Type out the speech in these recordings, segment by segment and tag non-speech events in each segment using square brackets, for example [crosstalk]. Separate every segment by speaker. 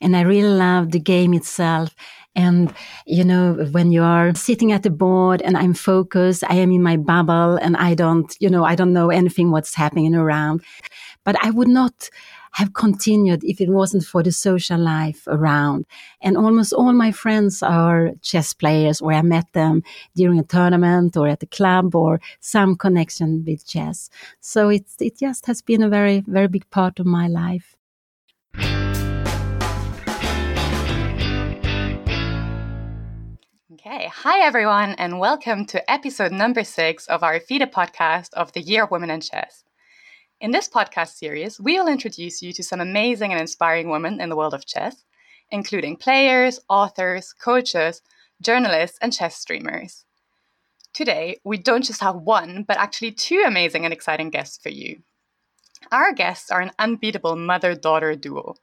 Speaker 1: and I really love the game itself. And, you know, when you are sitting at the board and I'm focused, I am in my bubble and I don't, you know, I don't know anything what's happening around. But I would not have continued if it wasn't for the social life around. And almost all my friends are chess players where I met them during a tournament or at a club or some connection with chess. So it, it just has been a very, very big part of my life.
Speaker 2: Okay, hi everyone, and welcome to episode number six of our FIDE podcast of the Year of Women in Chess. In this podcast series, we will introduce you to some amazing and inspiring women in the world of chess, including players, authors, coaches, journalists, and chess streamers. Today, we don't just have one, but actually two amazing and exciting guests for you. Our guests are an unbeatable mother daughter duo.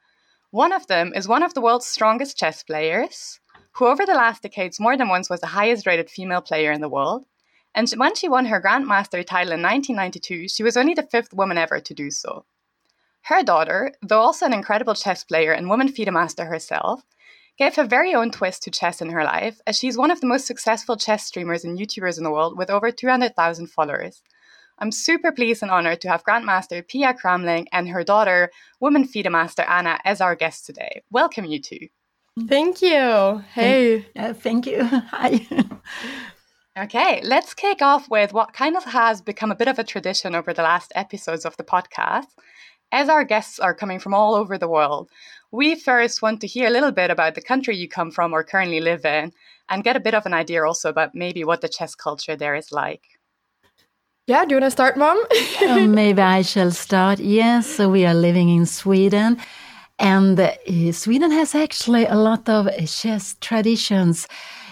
Speaker 2: One of them is one of the world's strongest chess players, who over the last decades more than once was the highest rated female player in the world, and when she won her Grandmaster title in 1992, she was only the fifth woman ever to do so. Her daughter, though also an incredible chess player and woman FIDE master herself, gave her very own twist to chess in her life, as she's one of the most successful chess streamers and YouTubers in the world with over 200,000 followers. I'm super pleased and honored to have Grandmaster Pia Cramling and her daughter, woman FIDE master Anna, as our guests today. Welcome, you two.
Speaker 3: Thank you. Hey. [laughs]
Speaker 1: Thank, uh, thank you. [laughs] Hi.
Speaker 2: Okay, let's kick off with what kind of has become a bit of a tradition over the last episodes of the podcast. As our guests are coming from all over the world, we first want to hear a little bit about the country you come from or currently live in, and get a bit of an idea also about maybe what the chess culture there is like.
Speaker 3: Yeah, do you want to start, Mom?
Speaker 1: uh, [laughs] maybe I shall start. Yes, so we are living in Sweden, and uh, Sweden has actually a lot of chess traditions.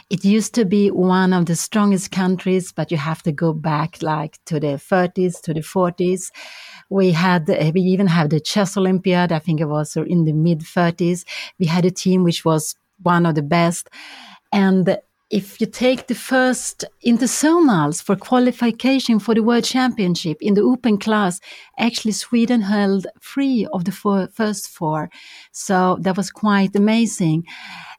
Speaker 1: It used to be one of the strongest countries, but you have to go back like to the 30s, to the 40s. We had, we even had the Chess Olympiad. I think it was in the mid 30s. We had a team which was one of the best. And if you take the first interzonals for qualification for the World Championship in the open class, actually Sweden held three of the four, first four. So that was quite amazing.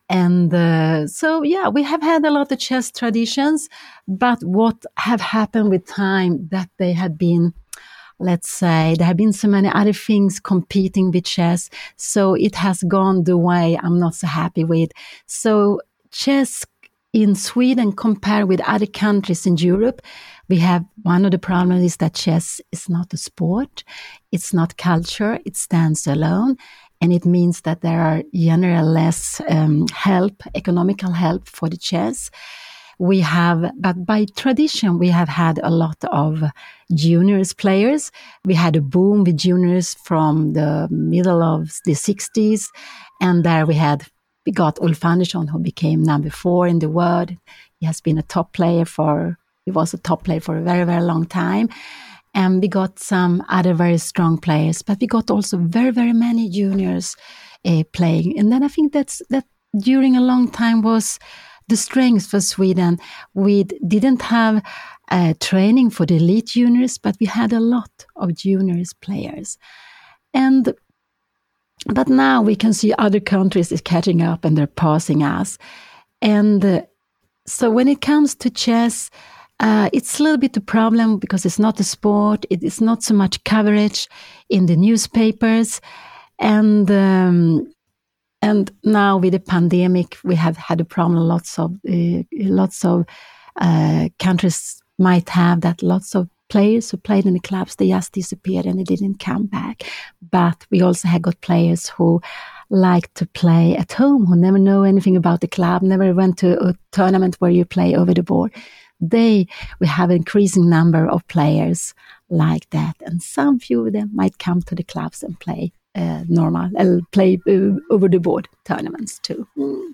Speaker 1: And uh, so, yeah, we have had a lot of chess traditions, but what have happened with time that they have been, let's say, there have been so many other things competing with chess. So it has gone the way I'm not so happy with. So chess in Sweden compared with other countries in Europe, we have one of the problems is that chess is not a sport. It's not culture. It stands alone and it means that there are generally less um, help, economical help for the chess. We have, but by tradition, we have had a lot of juniors players. We had a boom with juniors from the middle of the 60s, and there we had we got Ulf Andersson, who became number four in the world. He has been a top player for he was a top player for a very very long time and we got some other very strong players, but we got also very, very many juniors uh, playing. And then I think that's that during a long time was the strength for Sweden. We didn't have uh, training for the elite juniors, but we had a lot of juniors players. And but now we can see other countries is catching up and they're passing us. And uh, so when it comes to chess, uh, it's a little bit a problem because it's not a sport. It is not so much coverage in the newspapers, and um, and now with the pandemic, we have had a problem. Lots of uh, lots of uh, countries might have that. Lots of players who played in the clubs they just disappeared and they didn't come back. But we also have got players who like to play at home, who never know anything about the club, never went to a tournament where you play over the board they we have an increasing number of players like that, and some few of them might come to the clubs and play uh, normal uh, play uh, over the board tournaments too.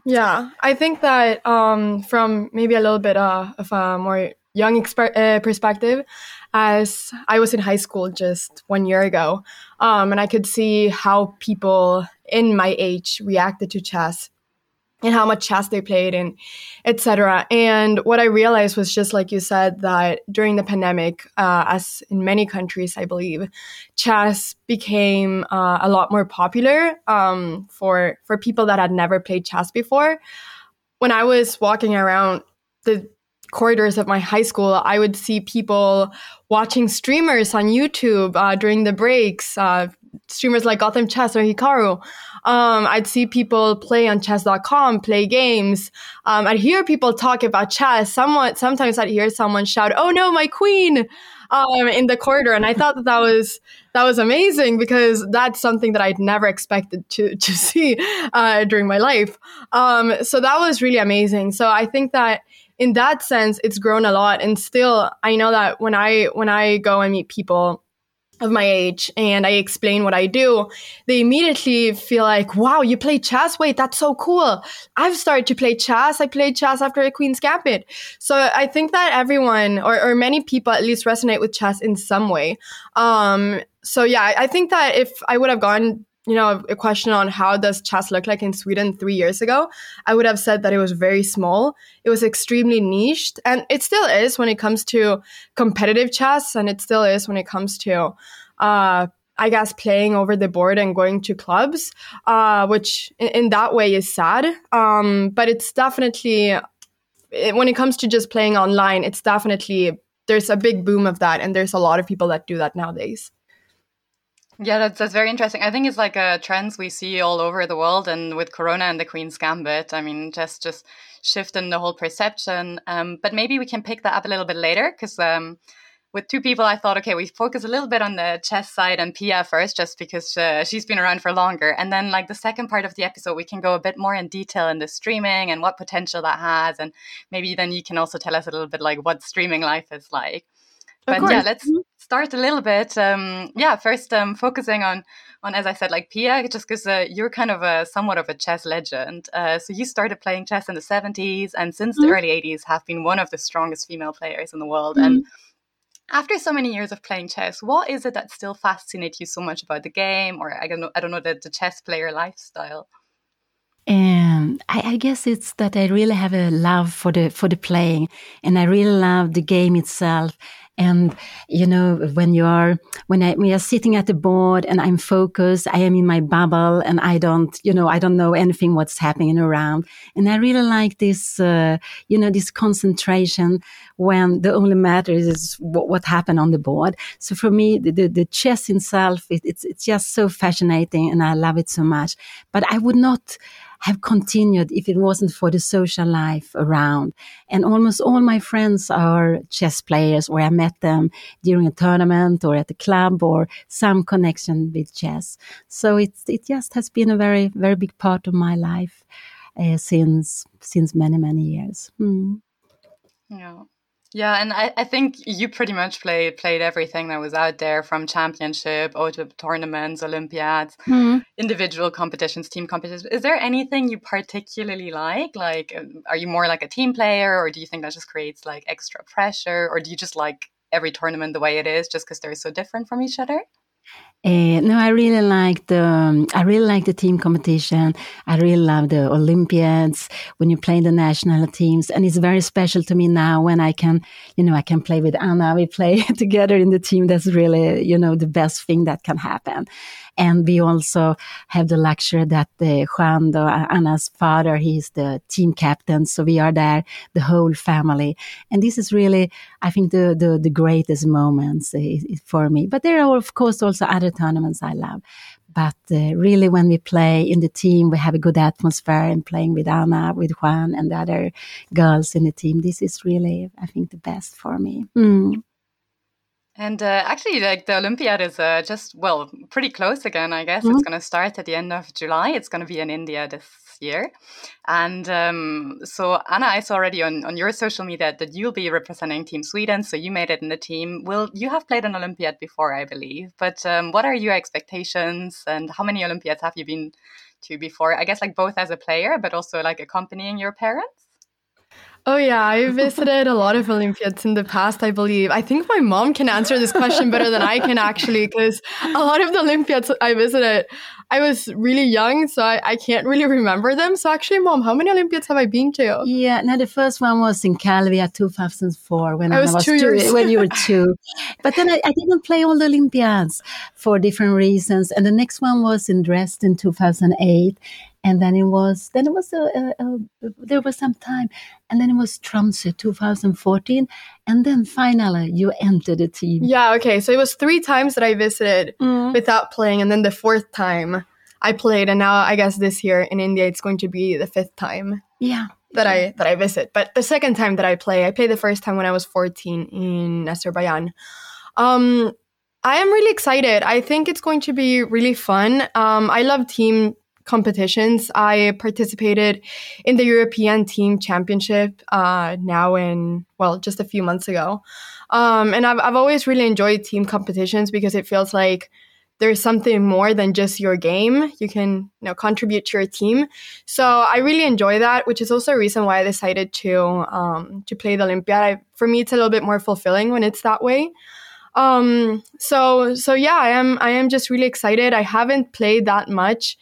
Speaker 3: Yeah, I think that um, from maybe a little bit uh, of a more young exper- uh, perspective, as I was in high school just one year ago, um, and I could see how people in my age reacted to chess and how much chess they played and etc and what i realized was just like you said that during the pandemic uh, as in many countries i believe chess became uh, a lot more popular um, for for people that had never played chess before. When i was walking around the corridors of my high school i would see people watching streamers on youtube uh, during the breaks uh, streamers like gotham chess or hikaru um, I'd see people play on chess.com, play games. Um, I'd hear people talk about chess. Someone, sometimes I'd hear someone shout, "Oh no, my queen!" Um, in the corridor, and I thought that that was that was amazing because that's something that I'd never expected to to [laughs] see uh, during my life. Um, so that was really amazing. So I think that in that sense, it's grown a lot, and still, I know that when I when I go and meet people of my age and I explain what I do, they immediately feel like, wow, you play chess? Wait, that's so cool. I've started to play chess. I played chess after the Queen's Gambit. So I think that everyone or, or many people at least resonate with chess in some way. Um, so yeah, I think that if I would have gone you know, a question on how does chess look like in Sweden three years ago, I would have said that it was very small. It was extremely niched, and it still is when it comes to competitive chess, and it still is when it comes to, uh, I guess, playing over the board and going to clubs, uh, which in, in, that way is sad. Um, but it's definitely, it, when it comes to just playing online, it's definitely, there's a big boom of that, and there's a lot of people that do that nowadays.
Speaker 2: Yeah, that's, that's very interesting. I think it's like a trends we see all over the world, and with Corona and the Queen's Gambit, I mean, just just shifting the whole perception. Um, but maybe we can pick that up a little bit later because um, with two people, I thought, okay, we focus a little bit on the chess side and Pia first, just because uh, she's been around for longer, and then like the second part of the episode, we can go a bit more in detail in the streaming and what potential that has, and maybe then you can also tell us a little bit like what streaming life is like. But yeah, let's mm-hmm start a little bit. Um, yeah, first um, focusing on on as I said, like Pia, just because uh, you're kind of a somewhat of a chess legend. Uh, so you started playing chess in the 70s, and since mm-hmm. the early 80s, have been one of the strongest female players in the world. Mm-hmm. And after so many years of playing chess, what is it that still fascinates you so much about the game, or I don't know, I don't know the, the chess player lifestyle?
Speaker 1: Um, I, I, guess it's that I really have a love for the for the playing, and I really love the game itself. And, you know, when you are, when I, we are sitting at the board and I'm focused, I am in my bubble and I don't, you know, I don't know anything what's happening around. And I really like this, uh, you know, this concentration when the only matter is what, what happened on the board. So for me, the, the, the chess itself, it, it's, it's just so fascinating and I love it so much. But I would not, have continued if it wasn't for the social life around. And almost all my friends are chess players, or I met them during a tournament or at a club or some connection with chess. So it, it just has been a very, very big part of my life uh, since, since many, many years. Mm.
Speaker 2: Yeah. Yeah, and I, I think you pretty much played played everything that was out there from championship, auto tournaments, Olympiads, mm-hmm. individual competitions, team competitions. Is there anything you particularly like? Like, um, are you more like a team player, or do you think that just creates like extra pressure, or do you just like every tournament the way it is, just because they're so different from each other?
Speaker 1: Uh, no, I really like the um, I really like the team competition. I really love the Olympiads when you play the national teams, and it's very special to me now when I can, you know, I can play with Anna. We play [laughs] together in the team. That's really, you know, the best thing that can happen. And we also have the luxury that the Juan, the, Anna's father, he's the team captain. So we are there, the whole family. And this is really, I think, the, the, the greatest moments uh, for me. But there are, of course, also other tournaments I love. But uh, really, when we play in the team, we have a good atmosphere and playing with Anna, with Juan, and the other girls in the team. This is really, I think, the best for me. Mm.
Speaker 2: And uh, actually, like the Olympiad is uh, just well, pretty close again. I guess mm-hmm. it's going to start at the end of July. It's going to be in India this year, and um, so Anna, I saw already on, on your social media that you'll be representing Team Sweden. So you made it in the team. Will you have played an Olympiad before, I believe? But um, what are your expectations, and how many Olympiads have you been to before? I guess like both as a player, but also like accompanying your parents.
Speaker 3: Oh yeah, I visited a lot of Olympiads in the past, I believe. I think my mom can answer this question better than I can actually because a lot of the Olympiads I visited I was really young, so I, I can't really remember them. So actually, mom, how many Olympiads have I been to?
Speaker 1: Yeah, now the first one was in Calvia 2004 when
Speaker 3: I
Speaker 1: I
Speaker 3: was
Speaker 1: was,
Speaker 3: two
Speaker 1: two,
Speaker 3: years.
Speaker 1: when you were [laughs] two. But then I, I didn't play all the Olympiads for different reasons. And the next one was in Dresden 2008. And then it was, then it was, a, a, a, there was some time. And then it was Tromsø 2014. And then finally you entered the team.
Speaker 3: Yeah, okay. So it was three times that I visited
Speaker 1: Mm.
Speaker 3: without playing, and then the fourth time I played, and now I guess this year in India it's going to be the fifth time
Speaker 1: Yeah.
Speaker 3: that I that I visit. But the second time that I play, I played the first time when I was 14 in Azerbaijan. Um, I am really excited. I think it's going to be really fun. Um, I love team competitions. I participated in the European Team Championship uh, now in well just a few months ago, um, and I've I've always really enjoyed team competitions because it feels like there's something more than just your game. You can you know contribute to your team. So I really enjoy that, which is also a reason why I decided to um, to play the Olympiad. For me, it's a little bit more fulfilling when it's that way. Um, so so yeah, I am I am just really excited. I haven't played that much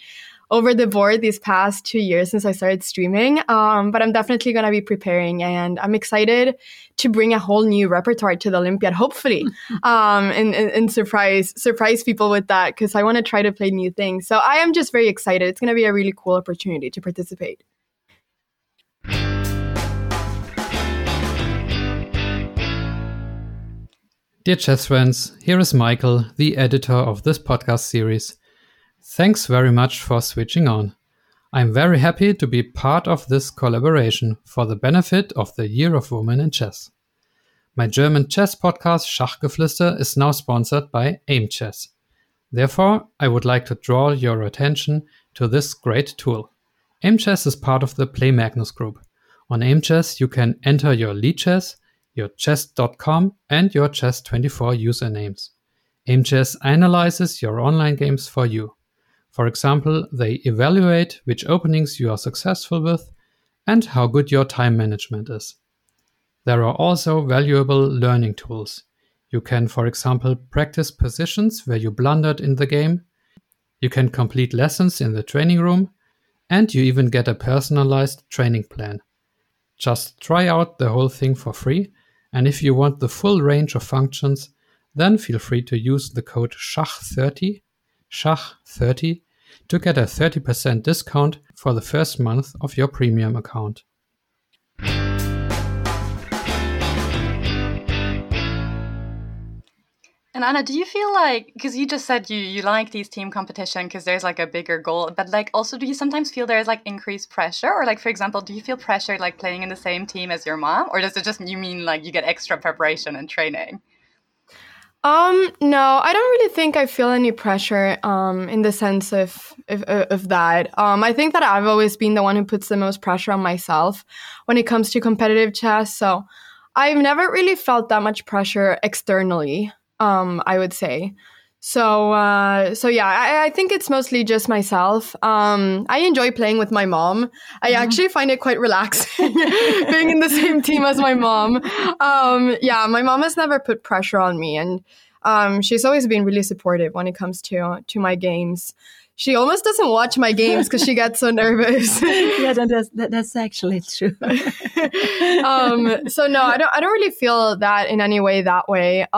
Speaker 3: over the board these past two years since I started streaming. Um, but I'm definitely going to be preparing and I'm excited to bring a whole new repertoire to the Olympiad, hopefully, [laughs] um, and, and, and surprise, surprise people with that because I want to try to play new things. So I am just very excited. It's going to be a really cool opportunity to participate.
Speaker 4: Dear chess friends, here is Michael, the editor of this podcast series. Thanks very much for switching on. I'm very happy to be part of this collaboration for the benefit of the Year of Women in Chess. My German chess podcast Schachgeflüster is now sponsored by AIM Chess. Therefore, I would like to draw your attention to this great tool. AIM Chess is part of the Play Magnus group. On AIM Chess, you can enter your Lichess, your chess.com, and your chess24 usernames. AIM Chess analyzes your online games for you. For example, they evaluate which openings you are successful with and how good your time management is. There are also valuable learning tools. You can, for example, practice positions where you blundered in the game. You can complete lessons in the training room, and you even get a personalized training plan. Just try out the whole thing for free, and if you want the full range of functions, then feel free to use the code SCHACH30, SCHACH30, to get a 30% discount for the first month of your premium account.
Speaker 2: And Anna, do you feel like because you just said you you like these team competition because there's like a bigger goal, but like also do you sometimes feel there's like increased pressure, or like for example, do you feel pressure like playing in the same team as your mom, or does it just you mean like you get extra preparation and training?
Speaker 3: Um, no, I don't really think I feel any pressure um, in the sense of, of of that. Um, I think that I've always been the one who puts the most pressure on myself when it comes to competitive chess. So I've never really felt that much pressure externally. Um, I would say. So uh, so yeah, I, I think it's mostly just myself. Um, I enjoy playing with my mom. I actually find it quite relaxing [laughs] being in the same team as my mom. Um, yeah, my mom has never put pressure on me, and um, she's always been really supportive when it comes to to my games. She almost doesn't watch my games because she gets so [laughs] nervous.
Speaker 1: yeah, that, that's, that, that's actually true. [laughs]
Speaker 3: um, so no, I don't. I don't really feel that in any way. That way.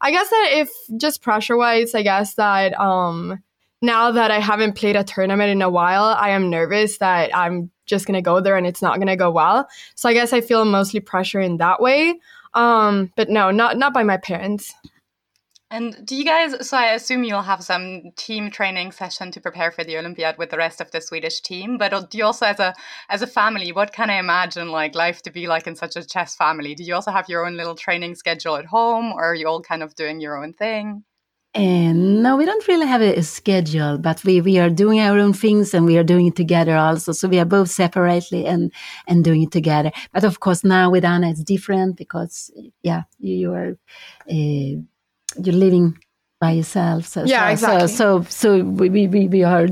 Speaker 3: I guess that if just pressure wise, I guess that um, now that I haven't played a tournament in a while, I am nervous that I'm just gonna go there and it's not gonna go well. So I guess I feel mostly pressure in that way. Um, but no, not not by my parents.
Speaker 2: And do you guys? So I assume you'll have some team training session to prepare for the Olympiad with the rest of the Swedish team. But do you also, as a as a family, what can I imagine like life to be like in such a chess family? Do you also have your own little training schedule at home, or are you all kind of doing your own thing?
Speaker 1: And no, we don't really have a, a, schedule, but we, we are doing our own things and we are doing it together also. So we are both separately and, and doing it together. But of course, now with Anna, it's different because, yeah, you, you are, uh, you're living by yourself. So,
Speaker 3: yeah,
Speaker 1: so,
Speaker 3: exactly.
Speaker 1: So, so, so we, we, we are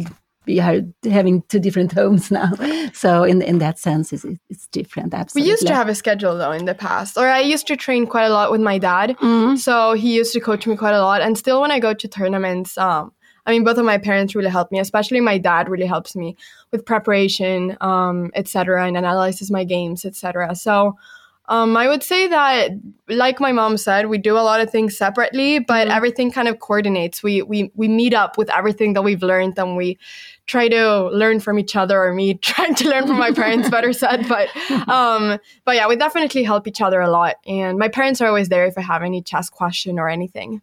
Speaker 1: we are having two different [laughs] homes now. So in in that sense, it's, it's different. Absolutely.
Speaker 3: We used to have a schedule though in the past, or I used to train quite a lot with my dad. Mm-hmm. So he used to coach me quite a lot, and still when I go to tournaments, um, I mean, both of my parents really help me, especially my dad really helps me with preparation, um, etc., and analyzes my games, etc. So um, I would say that, like my mom said, we do a lot of things separately, but mm-hmm. everything kind of coordinates. We, we we meet up with everything that we've learned, and we try to learn from each other, or me [laughs] trying to learn from my parents, better said. But [laughs] um, but yeah, we definitely help each other a lot, and my parents are always there if I have any chess question or anything.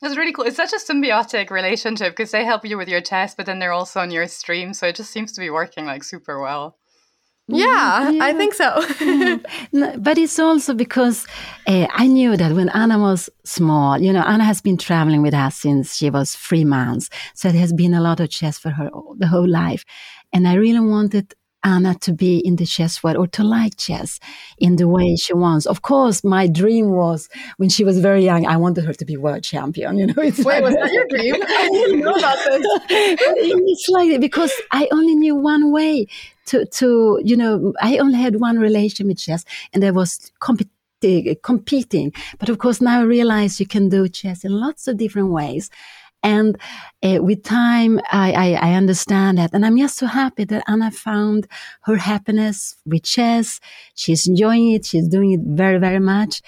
Speaker 2: That's really cool. It's such a symbiotic relationship because they help you with your chess, but then they're also on your stream, so it just seems to be working like super well.
Speaker 3: Yeah, yeah, I think so. [laughs]
Speaker 1: no, but it's also because uh, I knew that when Anna was small, you know, Anna has been traveling with us since she was three months. So it has been a lot of chess for her the whole life. And I really wanted Anna to be in the chess world or to like chess in the way she wants. Of course, my dream was when she was very young, I wanted her to be world champion. You know, [laughs]
Speaker 3: it's Wait, like, was that your dream? [laughs] I didn't know about this. [laughs]
Speaker 1: it's like because I only knew one way to to you know I only had one relation with chess, and there was competition competing. But of course, now I realize you can do chess in lots of different ways. And uh, with time, I, I, I, understand that. And I'm just so happy that Anna found her happiness with chess. She's enjoying it. She's doing it very, very much.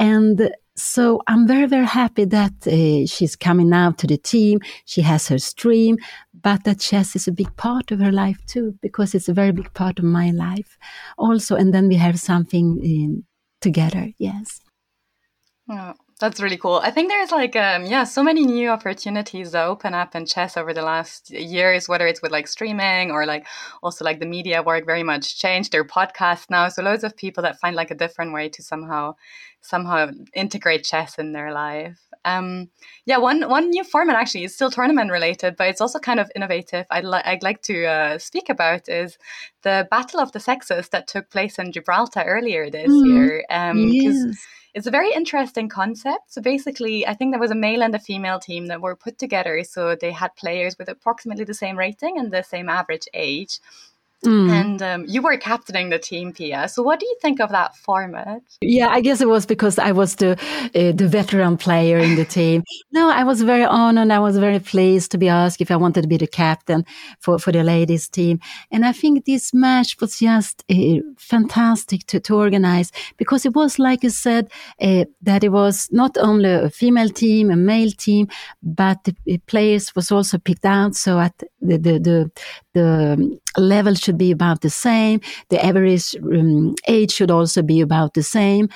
Speaker 1: And so I'm very, very happy that uh, she's coming now to the team. She has her stream, but that chess is a big part of her life too, because it's a very big part of my life also. And then we have something um, together. Yes.
Speaker 2: Oh, that's really cool. I think there's like um yeah, so many new opportunities that open up in chess over the last years, whether it's with like streaming or like also like the media work very much changed their podcast now. So loads of people that find like a different way to somehow somehow integrate chess in their life. Um, yeah, one one new format actually is still tournament related, but it's also kind of innovative. I'd, li- I'd like to uh, speak about is the Battle of the Sexes that took place in Gibraltar earlier this mm. year. Um, yes it's a very interesting concept. So basically, I think there was a male and a female team that were put together. So they had players with approximately the same rating and the same average age. Mm. And um, you were captaining the team, Pia. So, what do you think of that format?
Speaker 1: Yeah, I guess it was because I was the uh, the veteran player in the team. [laughs] No, I was very honored. I was very pleased to be asked if I wanted to be the captain for, for the ladies team. And I think this match was just uh, fantastic to, to organize because it was, like you said, uh, that it was not only a female team, a male team, but the players was also picked out. So at the the the, the level should be about the same. The average um, age should also be about the same.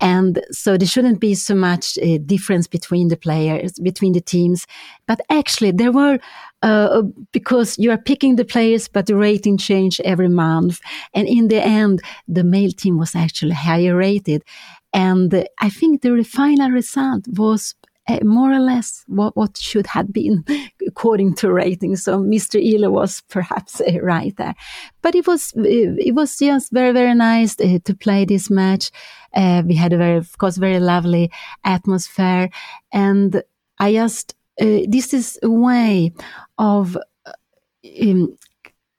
Speaker 1: And so there shouldn't be so much uh, difference between the players, between the teams. But actually, there were, uh, because you are picking the players, but the rating changed every month. And in the end, the male team was actually higher rated. And I think the final result was more or less what, what should have been [laughs] according to ratings. So Mr. Elo was perhaps uh, right there, but it was uh, it was just very very nice to play this match. Uh, we had a very of course very lovely atmosphere, and I just uh, this is a way of um,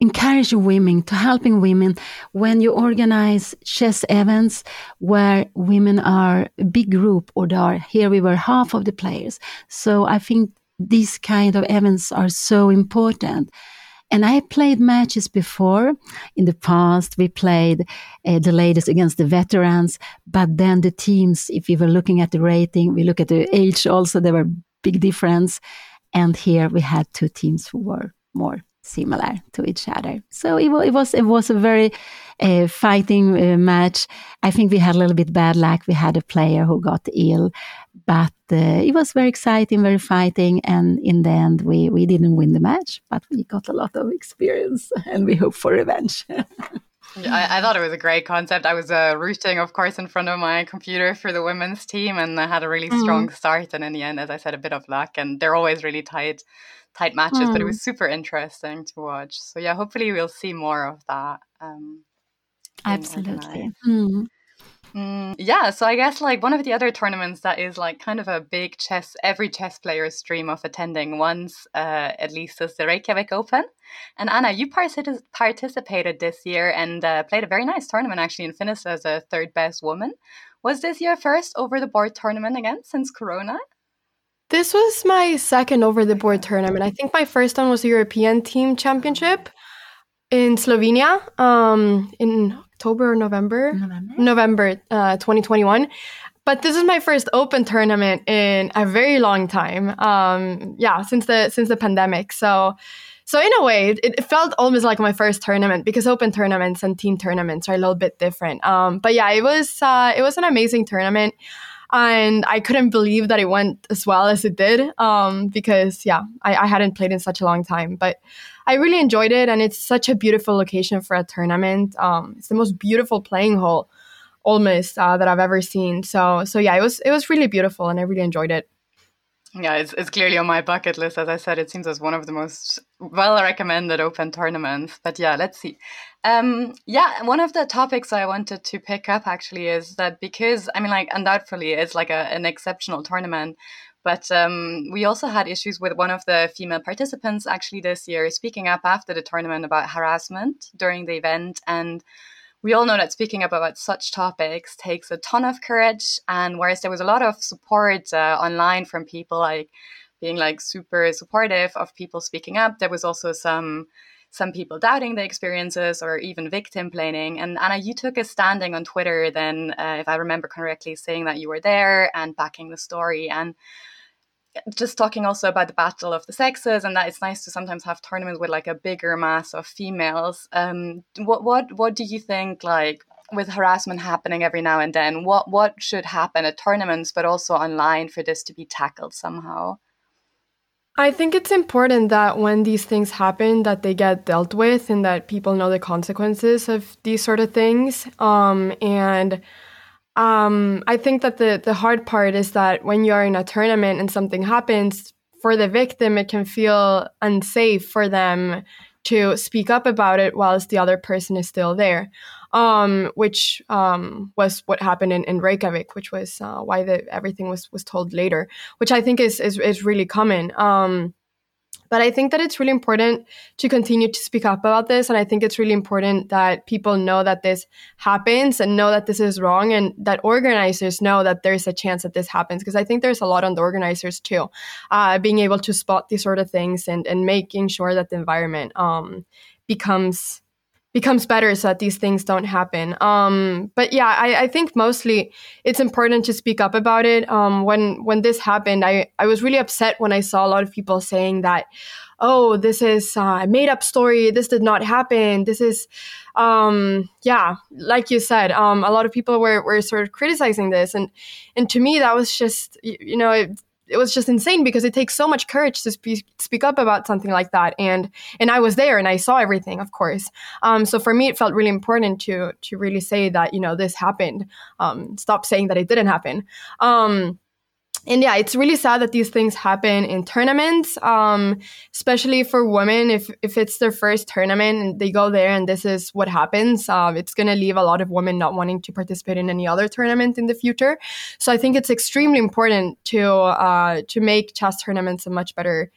Speaker 1: encouraging women to helping women when you organize chess events where women are a big group or there are here we were half of the players so i think these kind of events are so important and I played matches before. In the past, we played uh, the ladies against the veterans, but then the teams, if you were looking at the rating, we look at the age also, there were big difference. And here we had two teams who were more similar to each other. So it, it was it was a very uh, fighting uh, match. I think we had a little bit bad luck. We had a player who got ill, but uh, it was very exciting, very fighting. And in the end, we we didn't win the match, but we got a lot of experience, and we hope for revenge. [laughs]
Speaker 2: I, I, thought it was a great concept. I was uh, rooting, of course, in front of my computer for the women's team, and I had a really mm. strong start. And in the end, as I said, a bit of luck. And they're always really tight tight matches, mm. but it hmm. was super interesting to watch. So yeah, hopefully we'll see more of that. Um,
Speaker 1: Absolutely. Mm.
Speaker 2: Mm, yeah, so I guess like one of the other tournaments that is like kind of a big chess, every chess player's dream of attending once uh, at least is the Reykjavik Open. And Anna, you partic- participated this year and uh, played a very nice tournament actually and finished as a third best woman. Was this your first over the board tournament again since Corona?
Speaker 3: This was my second over the board tournament. I think my first one was the European Team Championship in Slovenia um, in October or November.
Speaker 1: November.
Speaker 3: November uh, 2021. But this is my first open tournament in a very long time. Um, yeah, since the since the pandemic. So so in a way, it, it, felt almost like my first tournament because open tournaments and team tournaments are a little bit different. Um, but yeah, it was uh, it was an amazing tournament, and I couldn't believe that it went as well as it did. Um, because yeah, I, I hadn't played in such a long time, but I really enjoyed it, and it's such a beautiful location for a tournament. Um, it's the most beautiful playing hole almost uh, that I've ever seen. So so yeah, it was it was really beautiful, and I really enjoyed it.
Speaker 2: Yeah, it's, it's clearly on my bucket list. As I said, it seems as one of the most well recommended open tournaments. But yeah, let's see. Um, yeah, one of the topics I wanted to pick up actually is that because, I mean, like, undoubtedly, it's like a, an exceptional tournament. But um, we also had issues with one of the female participants actually this year speaking up after the tournament about harassment during the event. And we all know that speaking up about such topics takes a ton of courage. And whereas there was a lot of support uh, online from people like being like super supportive of people speaking up, there was also some some people doubting the experiences or even victim blaming. And Anna, you took a standing on Twitter then, uh, if I remember correctly, saying that you were there and backing the story. And just talking also about the battle of the sexes and that it's nice to sometimes have tournaments with like a bigger mass of females um what what what do you think like with harassment happening every now and then what what should happen at tournaments but also online for this to be tackled somehow
Speaker 3: I think it's important that when these things happen that they get dealt with and that people know the consequences of these sort of things um and um, I think that the the hard part is that when you're in a tournament and something happens for the victim, it can feel unsafe for them to speak up about it whilst the other person is still there. Um, which um, was what happened in, in Reykjavik, which was uh, why the, everything was was told later, which I think is is, is really common. Um, but I think that it's really important to continue to speak up about this. And I think it's really important that people know that this happens and know that this is wrong and that organizers know that there's a chance that this happens. Because I think there's a lot on the organizers too, uh, being able to spot these sort of things and, and making sure that the environment um, becomes becomes better so that these things don't happen. Um, but yeah, I, I, think mostly it's important to speak up about it. Um, when when this happened, I, I was really upset when I saw a lot of people saying that, oh, this is a made up story. This did not happen. This is, um, yeah, like you said, um, a lot of people were, were sort of criticizing this. And, and to me, that was just, you, you know, it, it was just insane because it takes so much courage to speak speak up about something like that. And and I was there and I saw everything of course. Um, so for me it felt really important to to really say that you know this happened. Um, stop saying that it didn't happen. Um, and yeah, it's really sad that these things happen in tournaments, um, especially for women. If if it's their first tournament and they go there and this is what happens, uh, it's going to leave a lot of women not wanting to participate in any other tournament in the future. So I think it's extremely important to uh, to make chess tournaments a much better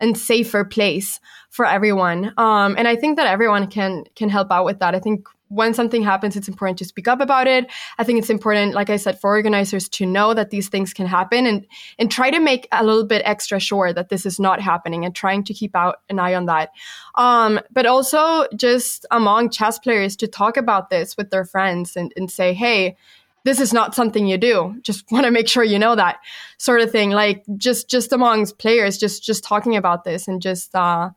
Speaker 3: and safer place for everyone. Um, and I think that everyone can can help out with that. I think when something happens, it's important to speak up about it. I think it's important, like I said, for organizers to know that these things can happen and and try to make a little bit extra sure that this is not happening and trying to keep out an eye on that. Um, but also just among chess players to talk about this with their friends and, and say, hey, this is not something you do. Just [laughs] want to make sure you know that sort of thing. Like just just amongst players, just just talking about this and just uh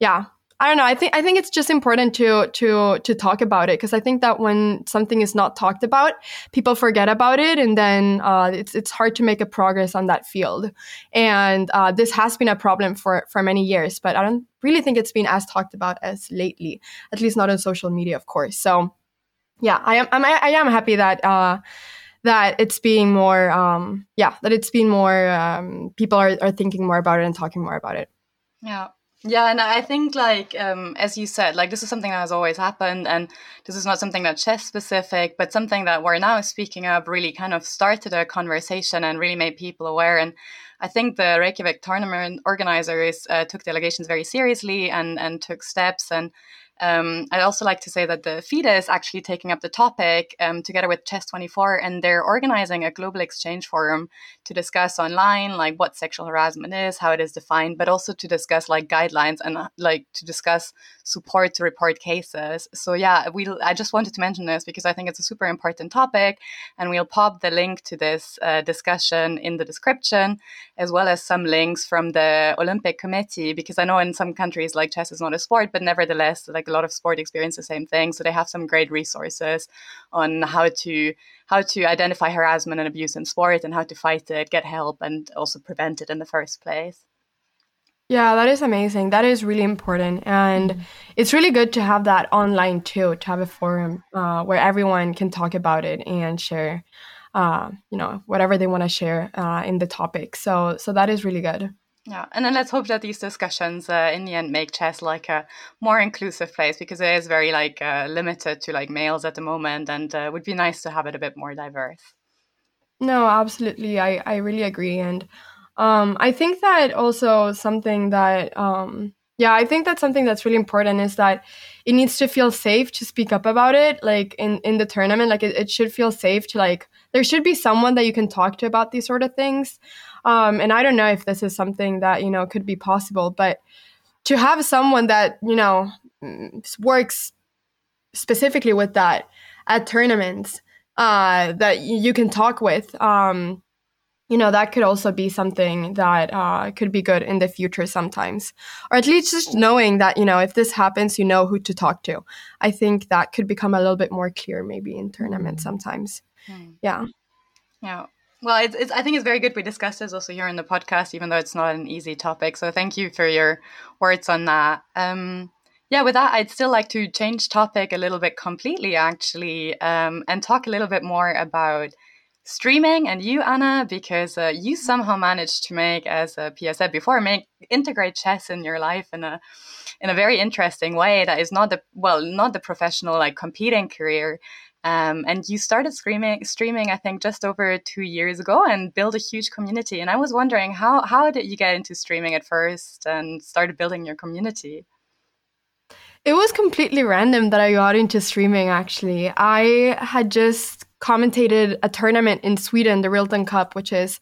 Speaker 3: yeah, I don't know. I think I think it's just important to to to talk about it because I think that when something is not talked about, people forget about it, and then uh, it's it's hard to make a progress on that field. And uh, this has been a problem for for many years, but I don't really think it's been as talked about as lately. At least not on social media, of course. So, yeah, I am I'm, I am happy that. Uh, that it's being more um, yeah that it's been more um, people are, are thinking more about it and talking more about it
Speaker 2: yeah yeah, and I think like um, as you said, like this is something that has always happened, and this is not something that's chess specific, but something that we're now speaking of really kind of started a conversation and really made people aware. And I think the Reykjavik tournament organizers uh, took delegations very seriously and and took steps and Um, I'd also like to say that the FIDE is actually taking up the topic um, together with Chess24, and they're organizing a global exchange forum to discuss online like what sexual harassment is, how it is defined, but also to discuss like guidelines and uh, like to discuss support to report cases. So yeah, we I just wanted to mention this because I think it's a super important topic, and we'll pop the link to this uh, discussion in the description, as well as some links from the Olympic Committee because I know in some countries like chess is not a sport, but nevertheless like a lot of sport experience the same thing. So they have some great resources on how to how to identify harassment and abuse in sport and how to fight it, get help, and also prevent it in the first place.
Speaker 3: Yeah, that is amazing. That is really important. And mm-hmm. it's really good to have that online too, to have a forum uh, where everyone can talk about it and share, uh, you know, whatever they want to share uh, in the topic. So, so that is really good.
Speaker 2: Yeah, and then let's hope that these discussions uh, in the end make chess like a more inclusive place because it is very like uh, limited to like males at the moment, and uh, would be nice to have it a bit more diverse.
Speaker 3: No, absolutely, I I really agree, and um, I think that also something that um, yeah, I think that's something that's really important is that it needs to feel safe to speak up about it, like in in the tournament, like it, it should feel safe to like there should be someone that you can talk to about these sort of things. Um, and I don't know if this is something that, you know, could be possible, but to have someone that, you know, works specifically with that at tournaments uh, that you can talk with, um, you know, that could also be something that uh, could be good in the future sometimes. Or at least just knowing that, you know, if this happens, you know who to talk to. I think that could become a little bit more clear maybe in tournaments sometimes. Mm. Yeah.
Speaker 2: Yeah. Well, it's, it's, I think it's very good we discussed this also here in the podcast, even though it's not an easy topic. So thank you for your words on that. Um, yeah, with that, I'd still like to change topic a little bit completely, actually, um, and talk a little bit more about streaming and you, Anna, because uh, you somehow managed to make, as uh, Pia said before, make integrate chess in your life in a in a very interesting way that is not the well, not the professional like competing career, um, and you started streaming, streaming, I think, just over two years ago, and built a huge community. And I was wondering how how did you get into streaming at first and started building your community?
Speaker 3: It was completely random that I got into streaming. Actually, I had just commentated a tournament in Sweden, the Rilton Cup, which is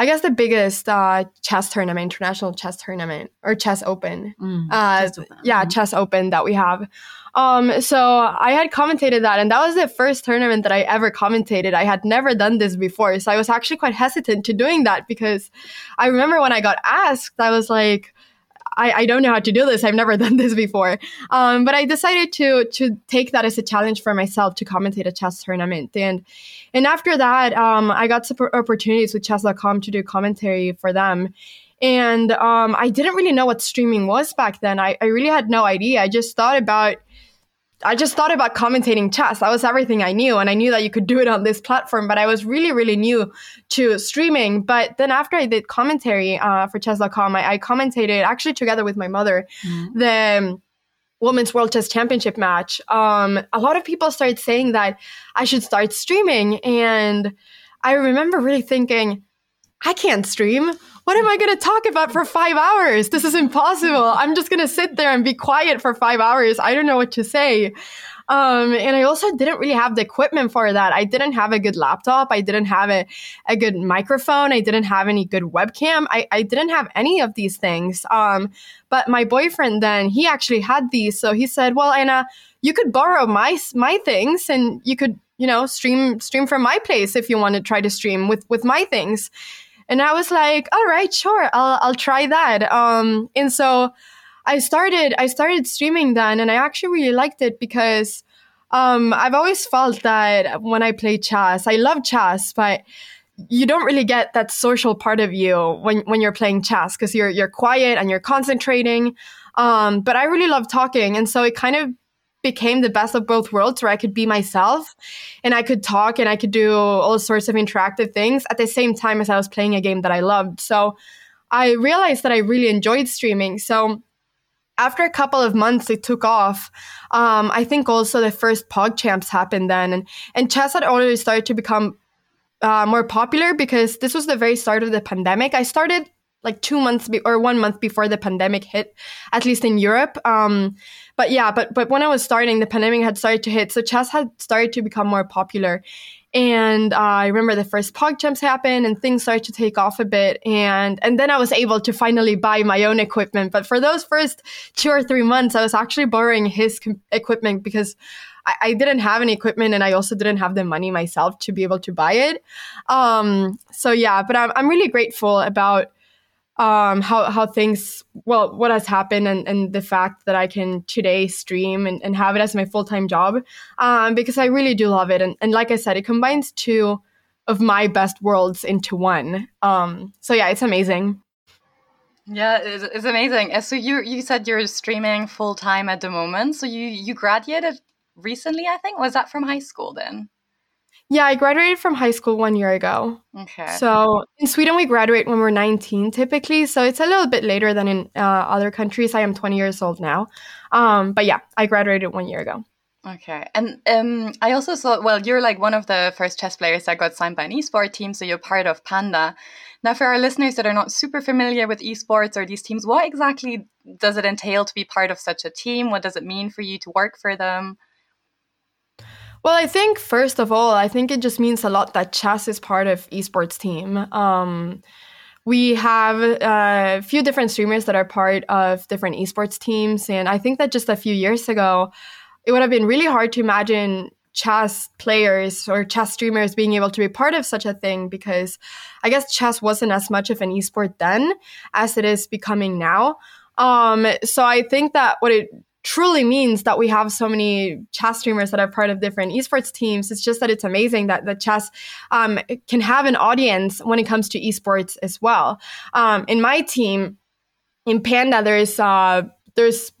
Speaker 3: I guess the biggest uh, chess tournament, international chess tournament or chess open. Mm, uh, chess open. Yeah, mm-hmm. chess open that we have. Um, so I had commentated that, and that was the first tournament that I ever commentated. I had never done this before, so I was actually quite hesitant to doing that because I remember when I got asked, I was like, I, I don't know how to do this. I've never [laughs] done this before. Um, but I decided to to take that as a challenge for myself to commentate a chess tournament. And and after that, um, I got opportunities with chess.com to do commentary for them. And um, I didn't really know what streaming was back then. I, I really had no idea. I just thought about I just thought about commentating chess. That was everything I knew. And I knew that you could do it on this platform, but I was really, really new to streaming. But then after I did commentary uh, for chess.com, I, I commentated actually together with my mother mm-hmm. the Women's World Chess Championship match. Um, a lot of people started saying that I should start streaming. And I remember really thinking, I can't stream what am I going to talk about for five hours? This is impossible. I'm just going to sit there and be quiet for five hours. I don't know what to say. Um, and I also didn't really have the equipment for that. I didn't have a good laptop. I didn't have a, a good microphone. I didn't have any good webcam. I, I didn't have any of these things. Um, but my boyfriend then, he actually had these. So he said, well, Anna, you could borrow my, my things and you could, you know, stream, stream from my place if you want to try to stream with, with my things. And I was like, all right, sure, I'll, I'll try that. Um, and so I started, I started streaming then and I actually really liked it because, um, I've always felt that when I play chess, I love chess, but you don't really get that social part of you when, when you're playing chess because you're, you're quiet and you're concentrating. Um, but I really love talking. And so it kind of became the best of both worlds where I could be myself and I could talk and I could do all sorts of interactive things at the same time as I was playing a game that I loved. So I realized that I really enjoyed streaming. So after a couple of months, it took off. Um, I think also the first PogChamps happened then, and, and chess had already started to become uh, more popular because this was the very start of the pandemic. I started like two months be- or one month before the pandemic hit, at least in Europe. Um, but yeah, but but when I was starting, the pandemic had started to hit, so chess had started to become more popular. And uh, I remember the first PogChamps happened, and things started to take off a bit. And and then I was able to finally buy my own equipment. But for those first two or three months, I was actually borrowing his com- equipment because I, I, didn't have any equipment, and I also didn't have the money myself to be able to buy it. Um, so yeah, but I'm I'm really grateful about um, how how things well what has happened and, and the fact that I can today stream and, and have it as my full time job um, because I really do love it. And, and like I said it combines two of my best worlds into one. Um, so yeah it's amazing.
Speaker 2: Yeah it's, it's amazing. So you you said you're streaming full time at the moment. So you you graduated recently I think? Was that from high school then
Speaker 3: yeah, I graduated from high school one year ago.
Speaker 2: Okay.
Speaker 3: So in Sweden, we graduate when we're 19 typically. So it's a little bit later than in uh, other countries. I am 20 years old now. Um, but yeah, I graduated one year ago.
Speaker 2: Okay. And um, I also saw, well, you're like one of the first chess players that got signed by an esports team. So you're part of Panda. Now, for our listeners that are not super familiar with esports or these teams, what exactly does it entail to be part of such a team? What does it mean for you to work for them?
Speaker 3: Well, I think first of all, I think it just means a lot that chess is part of esports team. Um, we have uh, a few different streamers that are part of different esports teams, and I think that just a few years ago, it would have been really hard to imagine chess players or chess streamers being able to be part of such a thing because I guess chess wasn't as much of an esport then as it is becoming now. Um, so I think that what it truly means that we have so many chess streamers that are part of different esports teams. It's just that it's amazing that the chess um, can have an audience when it comes to esports as well. Um, in my team, in Panda, there's uh, there's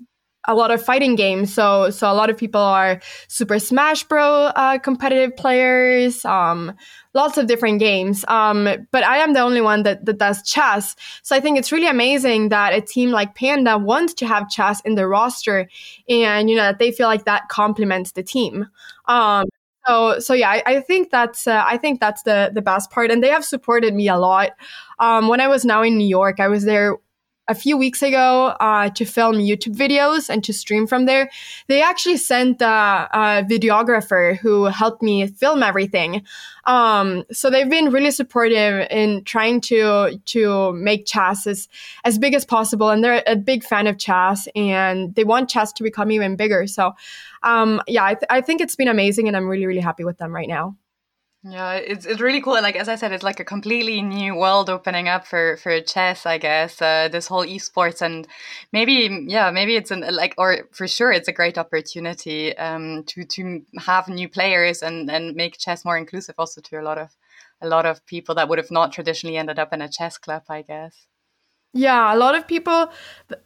Speaker 3: a lot of fighting games. So so a lot of people are Super Smash Bro uh, competitive players. Um, lots of different games. Um, but I am the only one that, that does chess. So I think it's really amazing that a team like Panda wants to have chess in their roster, and you know that they feel like that complements the team. Um, so so yeah, I, I think that's uh, I think that's the the best part, and they have supported me a lot. Um, when I was now in New York, I was there a few weeks ago uh, to film YouTube videos and to stream from there. They actually sent a, a videographer who helped me film everything. Um, so they've been really supportive in trying to to make chess as, as big as possible, and they're a big fan of chess, and they want chess to become even bigger. So, um, yeah, I, th- I think it's been amazing, and I'm really really happy with them right now.
Speaker 2: Yeah, it's it's really cool. Like as I said, it's like a completely new world opening up for for chess. I guess uh, this whole esports and maybe yeah, maybe it's an like or for sure it's a great opportunity um, to to have new players and and make chess more inclusive also to a lot of a lot of people that would have not traditionally ended up in a chess club. I guess.
Speaker 3: Yeah, a lot of people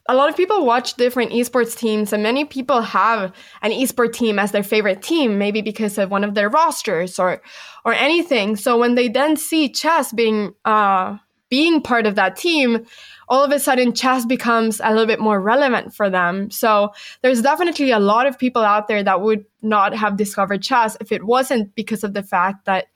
Speaker 3: a lot of people watch different esports teams and many people have an esports team as their favorite team maybe because of one of their rosters or or anything. So when they then see chess being uh being part of that team, all of a sudden chess becomes a little bit more relevant for them. So there's definitely a lot of people out there that would not have discovered chess if it wasn't because of the fact that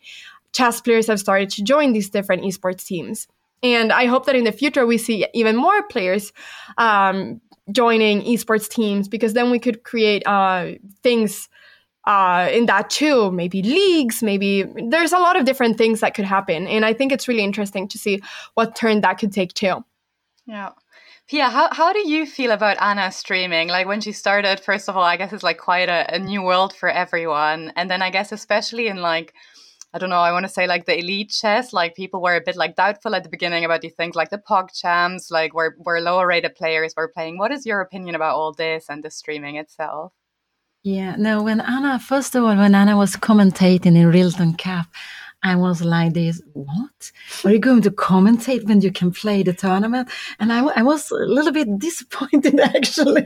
Speaker 3: chess players have started to join these different esports teams. And I hope that in the future we see even more players um, joining esports teams because then we could create uh, things uh, in that too. Maybe leagues, maybe there's a lot of different things that could happen. And I think it's really interesting to see what turn that could take too.
Speaker 2: Yeah. Pia, how, how do you feel about Anna streaming? Like when she started, first of all, I guess it's like quite a, a new world for everyone. And then I guess especially in like I don't know, I want to say like the elite chess, like people were a bit like doubtful at the beginning about these things like the PogChamps, like where, where lower rated players were playing. What is your opinion about all this and the streaming itself?
Speaker 1: Yeah, no, when Anna, first of all, when Anna was commentating in Rilton Cup, I was like this, what? Are you going to commentate when you can play the tournament? And I, I was a little bit [laughs] disappointed, actually.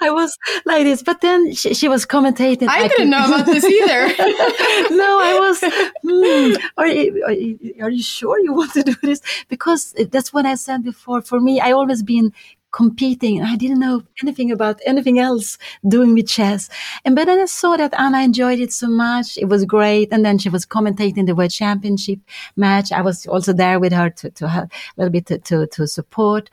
Speaker 1: I was like this, but then she, she was commentating.
Speaker 3: I, I didn't know about this [laughs] either. [laughs]
Speaker 1: no, I was, hmm, are, you, are, you, are you sure you want to do this? Because that's what I said before. For me, I always been competing. I didn't know anything about anything else doing with chess. And but then I saw that Anna enjoyed it so much. It was great. And then she was commentating the World Championship match. I was also there with her to, to have a little bit to, to, to support.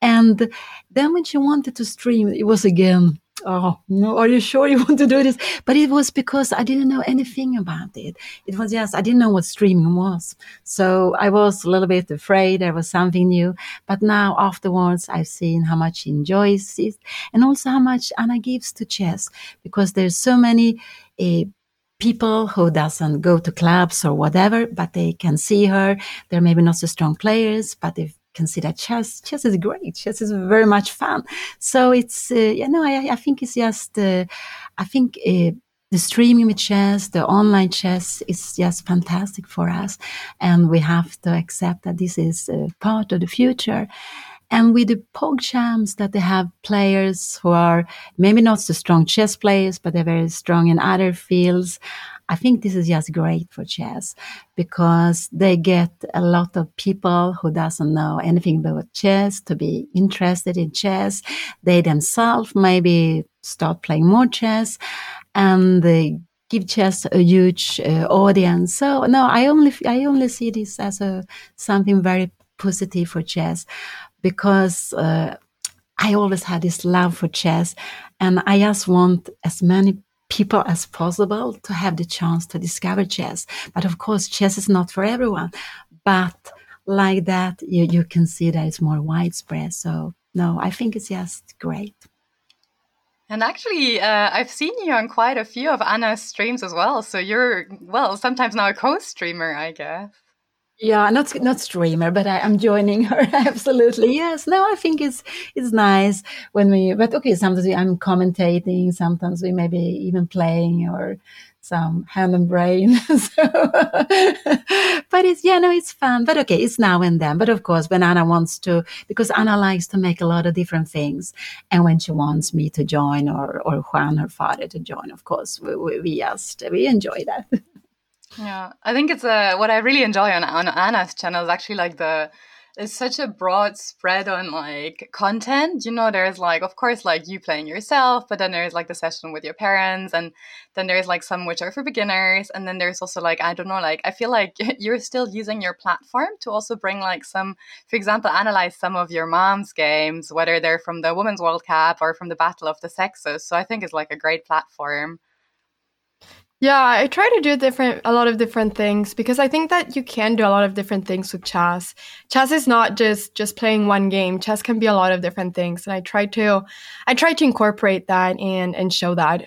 Speaker 1: And then when she wanted to stream, it was again oh no are you sure you [laughs] want to do this? But it was because i didn't know anything about it. It was just i didn't know what streaming was. So i was a little bit afraid there was something new. But now afterwards i've seen how much she enjoys it and also how much anna gives to chess because there's so many uh, people who doesn't go to clubs or whatever but they can see her. They're maybe not so strong players but they've consider chess. Chess is great. Chess is very much fun. So it's, uh, you know, I, I think it's just, uh, I think uh, the streaming with chess, the online chess is just fantastic for us. And we have to accept that this is part of the future. And with the PogChamps that they have players who are maybe not so strong chess players, but they're very strong in other fields. I think this is just great for chess because they get a lot of people who doesn't know anything about chess to be interested in chess. They themselves maybe start playing more chess and they give chess a huge uh, audience. So no, I only, I only see this as a, something very positive for chess because, uh, I always had this love for chess and I just want as many people as possible to have the chance to discover chess. But of course, chess is not for everyone. But like that, you, you can see that it's more widespread. So no, I think it's just great.
Speaker 2: And actually, uh, I've seen you on quite a few of Anna's streams as well. So you're, well, sometimes now a co streamer, I guess.
Speaker 1: Yeah, not not streamer, but I, am joining [laughs] her absolutely. Yes, no, I think it's it's nice when we. But okay, sometimes I'm commentating, sometimes we maybe even playing or some hand and brain. [laughs] so, but it's yeah, no, it's fun. But okay, it's now and then. But of course, when Anna wants to, because Anna likes to make a lot of different things, and when she wants me to join or or Juan, her father, to join, of course, we, we, we just we enjoy that. [laughs]
Speaker 2: Yeah, I think it's a uh, what I really enjoy on on Anna's channel is actually like the it's such a broad spread on like content. You know, there's like of course like you playing yourself, but then there's like the session with your parents, and then there's like some which are for beginners, and then there's also like I don't know, like I feel like [laughs] you're still using your platform to also bring like some, for example, analyze some of your mom's games, whether they're from the Women's World Cup or from the Battle of the Sexes. So I think it's like a great platform.
Speaker 3: Yeah, I try to do different a lot of different things because I think that you can do a lot of different things with chess. Chess is not just just playing one game. Chess can be a lot of different things and I try to I try to incorporate that and and show that.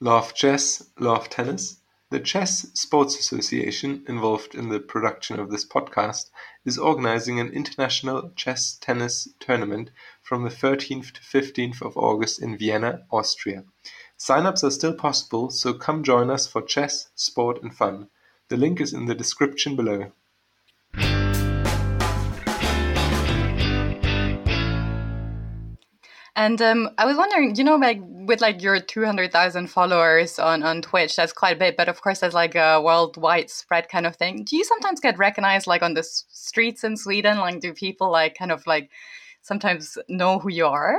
Speaker 5: Love chess, love tennis. The Chess Sports Association, involved in the production of this podcast, is organizing an international chess tennis tournament from the 13th to 15th of August in Vienna, Austria. Sign-ups are still possible, so come join us for chess, sport and fun. The link is in the description below.
Speaker 2: And um, I was wondering, you know, like with like your 200,000 followers on, on Twitch, that's quite a bit, but of course, that's like a worldwide spread kind of thing. Do you sometimes get recognized like on the streets in Sweden? Like, do people like kind of like sometimes know who you are?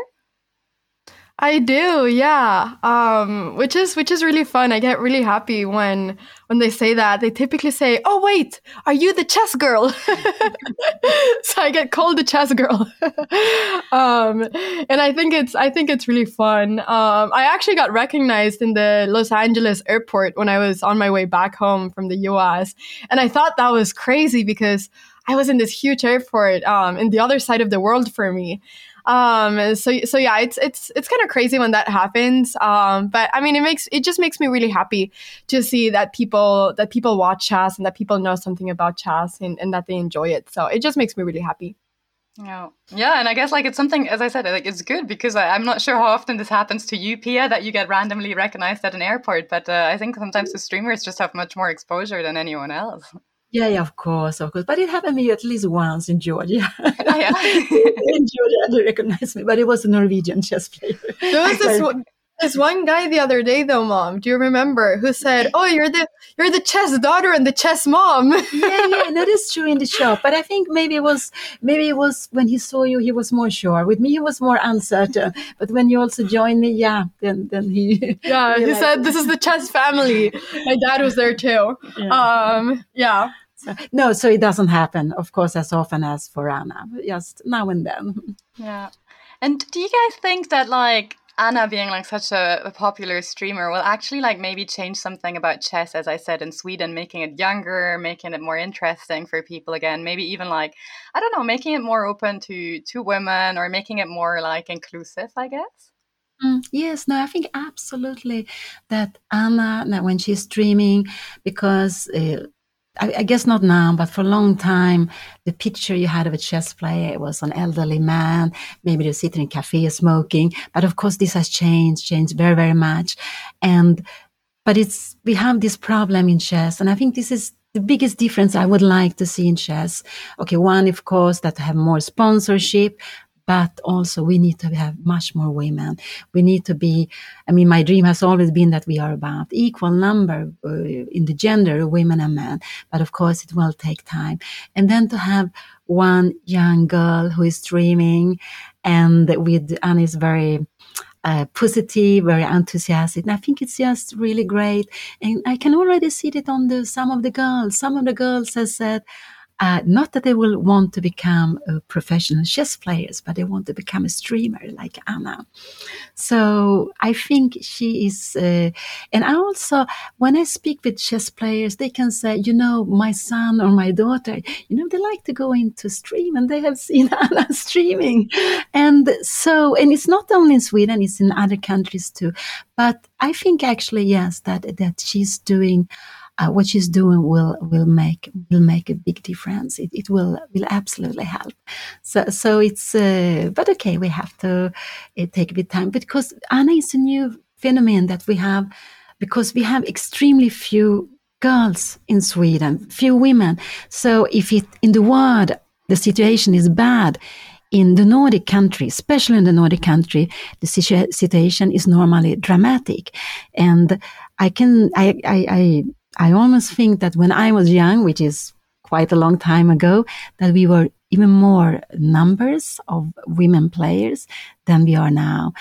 Speaker 3: I do, yeah. Um, which is which is really fun. I get really happy when when they say that. They typically say, "Oh wait, are you the chess girl?" [laughs] so I get called the chess girl. [laughs] um, and I think it's I think it's really fun. Um, I actually got recognized in the Los Angeles airport when I was on my way back home from the U.S. and I thought that was crazy because I was in this huge airport um, in the other side of the world for me. Um, so so yeah, it's it's it's kind of crazy when that happens. Um, but I mean, it makes it just makes me really happy to see that people that people watch chess and that people know something about chess and, and that they enjoy it. So it just makes me really happy.
Speaker 2: Yeah, yeah, and I guess like it's something, as I said, like it's good because I, am not sure how often this happens to you, Pia, that you get randomly recognized at an airport. But uh, I think sometimes the streamers just have much more exposure than anyone else.
Speaker 1: Yeah, yeah, of course, of course. But it happened to me at least once in Georgia. Oh, [laughs] yeah. [laughs] in Georgia, they recognized me, but it was a Norwegian chess player.
Speaker 3: There was this, this one guy the other day, though, mom. Do you remember who said, "Oh, you're the you're the chess daughter and the chess mom"? [laughs]
Speaker 1: yeah, yeah, that is true in the shop. But I think maybe it was maybe it was when he saw you, he was more sure. With me, he was more uncertain. But when you also joined me, yeah, then then he [laughs]
Speaker 3: yeah, he said, "This is the chess family." My dad was there too. Yeah. Um, yeah.
Speaker 1: So, no, so it doesn't happen, of course, as often as for Anna, just now and then.
Speaker 2: Yeah. And do you guys think that like Anna being like such a, a, popular streamer will actually like maybe change something about chess, as I said in Sweden, making it younger, making it more interesting for people again. Maybe even like I don't know, making it more open to to women or making it more like inclusive. I guess.
Speaker 1: Mm, yes, no, I think absolutely that Anna, when she's streaming, because uh, I, I, guess not now, but for a long time, the picture you had of a chess player was an elderly man, maybe they're sitting in a cafe smoking. But of course, this has changed, changed very, very much. And, but it's, we have this problem in chess. And I think this is the biggest difference I would like to see in chess. Okay, one, of course, that have more sponsorship, but also we need to have much more women. We need to be, I mean, my dream has always been that we are about equal number uh, in the gender, women and men. But of course, it will take time. And then to have one young girl who is dreaming and with, and is very, uh, positive, very enthusiastic. And I think it's just really great. And I can already see it on the, some of the girls. Some of the girls have said, uh, not that they will want to become professional chess players, but they want to become a streamer like Anna. So I think she is, uh, and I also, when I speak with chess players, they can say, you know, my son or my daughter, you know, they like to go into stream and they have [laughs] seen Anna streaming. And so, and it's not only in Sweden, it's in other countries too. But I think actually, yes, that, that she's doing, uh, what she's doing will will make will make a big difference. It, it will will absolutely help. So so it's uh, but okay, we have to uh, take a bit time because Anna is a new phenomenon that we have because we have extremely few girls in Sweden, few women. So if it in the world the situation is bad, in the Nordic country, especially in the Nordic country, the situation is normally dramatic. And I can, I, I, I, I almost think that when I was young, which is quite a long time ago, that we were even more numbers of women players than we are now.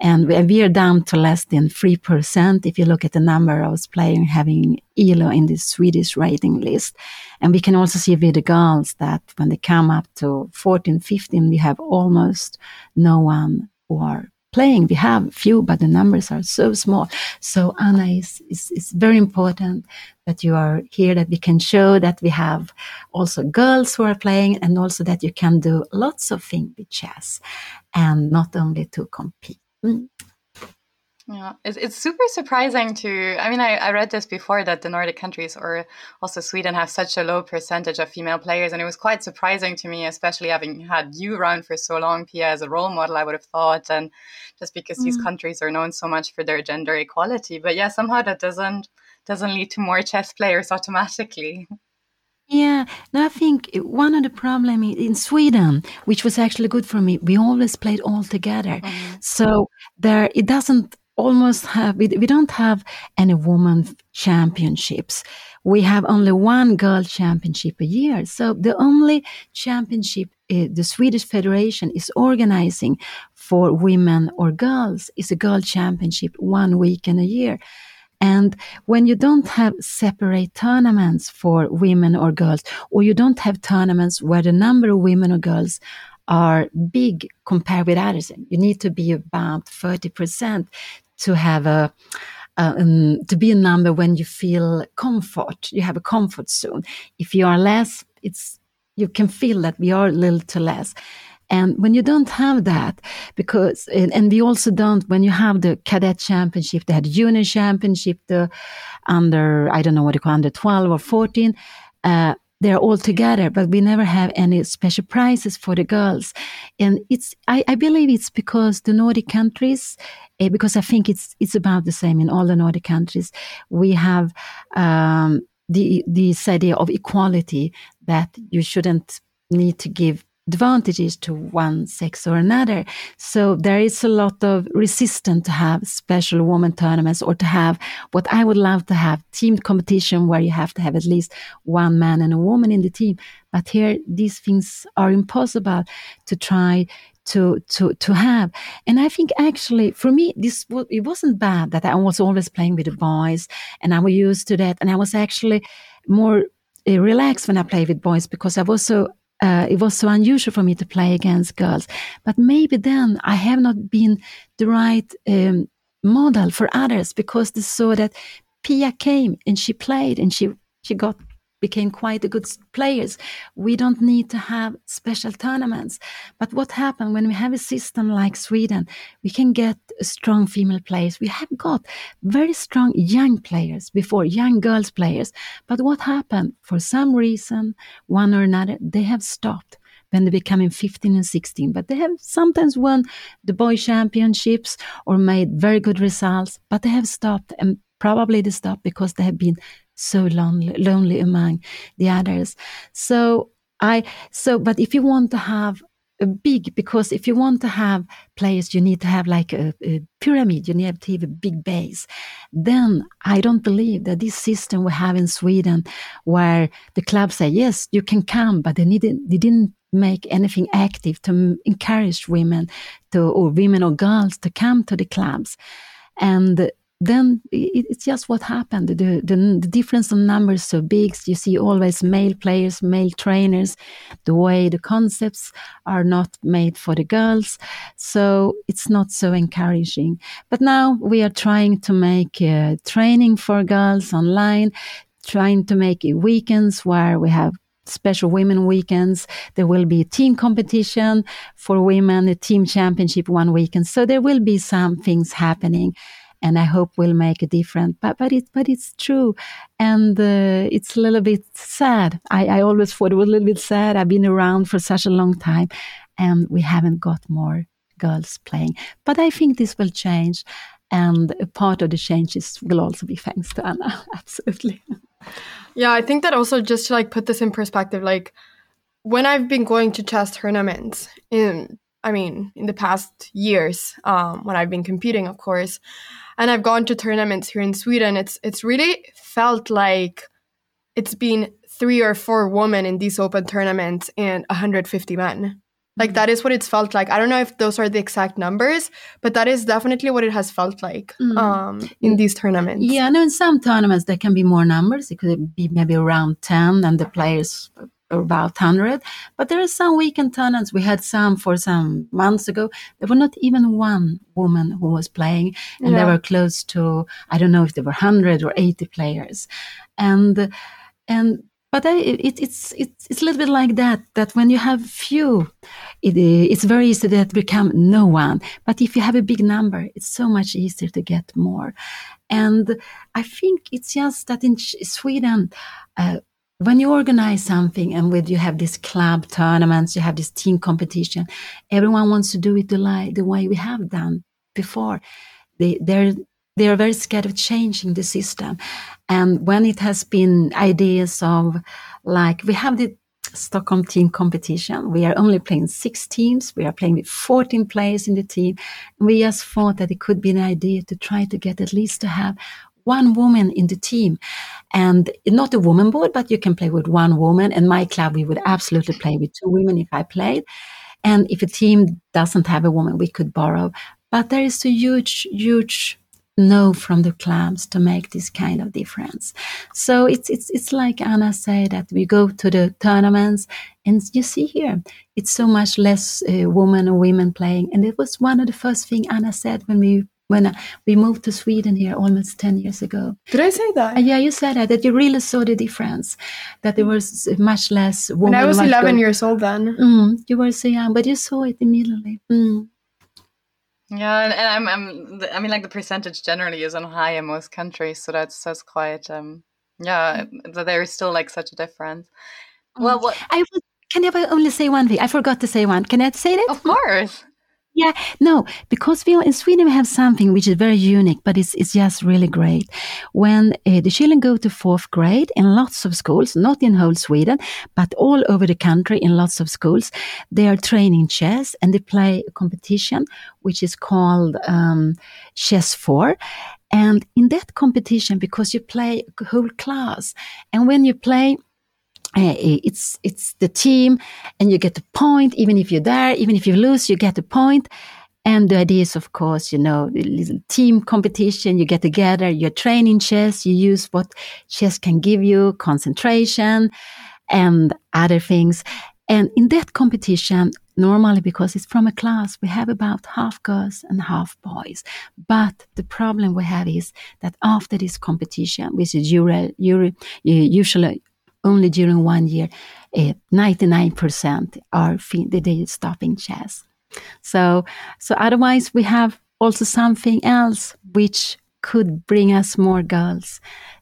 Speaker 1: And we are down to less than 3% if you look at the number of players having ELO in the Swedish rating list. And we can also see with the girls that when they come up to 14, 15, we have almost no one who are playing. We have few, but the numbers are so small. So Anna is, is, very important that you are here, that we can show that we have also girls who are playing and also that you can do lots of things with chess and not only to compete. Mm.
Speaker 2: Yeah, it's, it's super surprising to. I mean, I, I read this before that the Nordic countries or also Sweden have such a low percentage of female players. And it was quite surprising to me, especially having had you around for so long, Pia, as a role model, I would have thought. And just because mm. these countries are known so much for their gender equality. But yeah, somehow that doesn't doesn't lead to more chess players [laughs] automatically.
Speaker 1: Yeah, no, I think one of the problem in Sweden, which was actually good for me, we always played all together. Mm. So there, it doesn't almost have we, we don't have any woman championships. We have only one girl championship a year. So the only championship uh, the swedish federation is organizing for women or girls is a girl championship one week in a year. And when you don't have separate tournaments for women or girls, or you don't have tournaments where the number of women or girls are big compared with others, you need to be about 30% to have a um, to be a number when you feel comfort. You have a comfort zone. If you are less, it's you can feel that we are a little too less. And when you don't have that, because, and we also don't, when you have the cadet championship, they had junior championship, the under, I don't know what you call under 12 or 14, uh, they're all together, but we never have any special prizes for the girls. And it's, I, I believe it's because the Nordic countries, uh, because I think it's, it's about the same in all the Nordic countries. We have, um, the, this idea of equality that you shouldn't need to give advantages to one sex or another. So there is a lot of resistance to have special women tournaments or to have what I would love to have team competition where you have to have at least one man and a woman in the team. But here, these things are impossible to try to to to have. And I think actually for me, this it wasn't bad that I was always playing with the boys and I was used to that, and I was actually more uh, relaxed when I play with boys because I was so uh, it was so unusual for me to play against girls. But maybe then I have not been the right um, model for others because they saw that Pia came and she played and she she got became quite good players. We don't need to have special tournaments. But what happened when we have a system like Sweden, we can get strong female players. We have got very strong young players before, young girls players. But what happened? For some reason, one or another, they have stopped when they becoming 15 and 16 but they have sometimes won the boy championships or made very good results but they have stopped and probably they stopped because they have been so lonely, lonely among the others. So I so, but if you want to have a big because if you want to have players you need to have like a, a, pyramid you need to have a big base then i don't believe that this system we have in sweden where the clubs say yes you can come but they didn't they didn't make anything active to encourage women to or women or girls to come to the clubs and then it's just what happened. The, the, the, difference of numbers so big. You see always male players, male trainers. The way the concepts are not made for the girls, so it's not so encouraging. But now we are trying to make uh, training for girls online, trying to make weekends where we have special women weekends. There will be a team competition for women, a team championship one weekend. So there will be some things happening and I hope will make a difference. But but it but it's true, and uh, it's a little bit sad. I, I always thought it was a little bit sad. I've been around for such a long time, and we haven't got more girls playing. But I think this will change, and a part of the changes will also be thanks to Anna. [laughs] Absolutely.
Speaker 3: Yeah, I think that also just to like put this in perspective, like when I've been going to chess tournaments in I mean, in the past years, um, when I've been competing, of course, and I've gone to tournaments here in Sweden, it's it's really felt like it's been three or four women in these open tournaments and 150 men. Like that is what it's felt like. I don't know if those are the exact numbers, but that is definitely what it has felt like mm. um, in these tournaments.
Speaker 1: Yeah, no, in some tournaments there can be more numbers. It could be maybe around 10 and the players about 100 but there are some weekend tournaments we had some for some months ago there were not even one woman who was playing and yeah. there were close to i don't know if there were 100 or 80 players and and but I, it, it's it's it's a little bit like that. That when you have few, it, it's very easy to become no one. But if you have a big number, it's so much easier to get more. And I think it's just that in Sweden, uh, when you organize something and with you have this club tournaments, you have this team competition, everyone wants to do it the, the way we have done before. They, they're they are very scared of changing the system. And when it has been ideas of like we have the Stockholm team competition, we are only playing six teams. We are playing with 14 players in the team. We just thought that it could be an idea to try to get at least to have one woman in the team and not a woman board, but you can play with one woman. And my club, we would absolutely play with two women if I played. And if a team doesn't have a woman, we could borrow. But there is a huge, huge no from the clubs to make this kind of difference. So it's it's it's like Anna said that we go to the tournaments and you see here it's so much less uh, women or women playing. And it was one of the first thing Anna said when we when uh, we moved to Sweden here almost 10 years ago.
Speaker 3: Did I say that?
Speaker 1: Uh, yeah, you said that, that you really saw the difference, that there was much less
Speaker 3: women. And I was 11 good. years old then.
Speaker 1: Mm, you were so young, but you saw it immediately. Mm.
Speaker 2: Yeah, and, and, I'm, I'm, I mean, like the percentage generally isn't high in most countries, so that's that's quite, um, yeah, there is still like such a difference.
Speaker 1: Well, what I was, can I only say one thing? I forgot to say one. Can I say it?
Speaker 2: Of course.
Speaker 1: Yeah, no, because we in Sweden we have something which is very unique, but it's it's just really great. When uh, the children go to fourth grade in lots of schools, not in whole Sweden, but all over the country in lots of schools, they are training chess and they play a competition which is called um, Chess Four. And in that competition, because you play a whole class, and when you play Eh, eh, it's it's the team and you get the point even if you're there even if you lose you get the point And the idea is, of course, you know, little team competition. You get together, you're training chess, you use what chess can give you, concentration and other things. And in that competition, normally because it's from a class, we have about half girls and half boys. But the problem we have is that after this competition, which is usually only during one year, 99% eh, are fin- they stopping chess. So, so otherwise we have also something else which could bring us more girls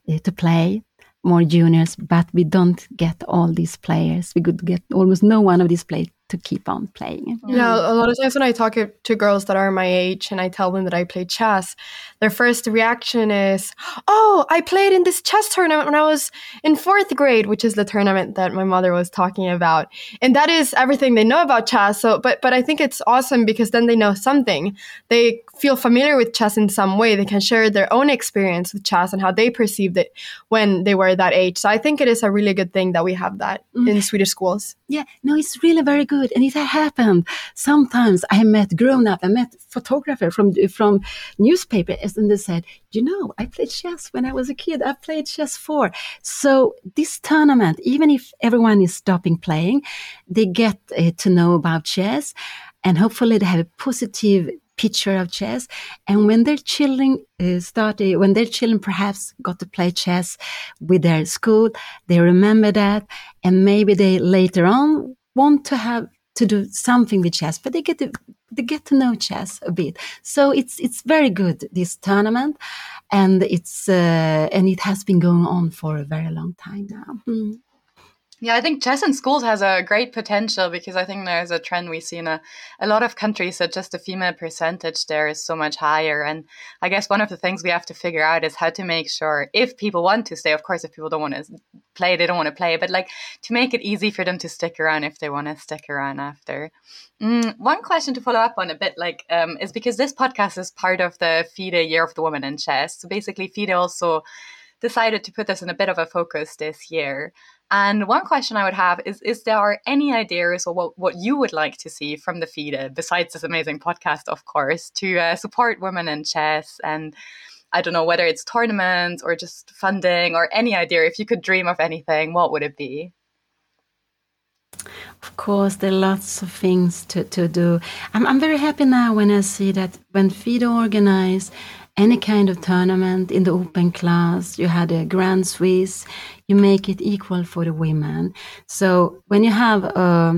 Speaker 1: uh, to play more juniors, but we don't get all these players. We could get almost no one of these players to keep on playing.
Speaker 3: Yeah, a lot of times when I talk to girls that are my age and I tell them that I play chess, their first reaction is, "Oh, I played in this chess tournament when I was in 4th grade, which is the tournament that my mother was talking about." And that is everything they know about chess. So, but but I think it's awesome because then they know something. They feel familiar with chess in some way. They can share their own experience with chess and how they perceived it when they were that age. So I think it is a really good thing that we have that mm. in Swedish schools.
Speaker 1: Yeah, no, it's really very good good. And it happened. Sometimes I met grown up, I met photographer from, from newspaper and they said, you know, I played chess when I was a kid. I played Chess Four. So this tournament, even if everyone is stopping playing, they get uh, to know about chess and hopefully they have a positive picture of chess. And when their children uh, started, when their children perhaps got to play chess with their school, they remember that. And maybe they later on want to have to do something with chess, but they get to they get to know chess a bit. So it's it's very good this tournament, and it's uh, and it has been going on for a very long time now. Mm.
Speaker 2: Yeah, I think chess in schools has a great potential because I think there's a trend we see in a, a lot of countries that just the female percentage there is so much higher. And I guess one of the things we have to figure out is how to make sure if people want to stay, of course, if people don't want to play, they don't want to play, but like to make it easy for them to stick around if they want to stick around after. Mm, one question to follow up on a bit, like, um, is because this podcast is part of the FIDE Year of the Woman in Chess. So basically, FIDE also decided to put this in a bit of a focus this year. And one question I would have is Is there any ideas or what, what you would like to see from the FIDE, besides this amazing podcast, of course, to uh, support women in chess? And I don't know whether it's tournaments or just funding or any idea. If you could dream of anything, what would it be?
Speaker 1: Of course, there are lots of things to, to do. I'm, I'm very happy now when I see that when FIDE organize any kind of tournament in the open class, you had a Grand Swiss, you make it equal for the women. So when you have uh,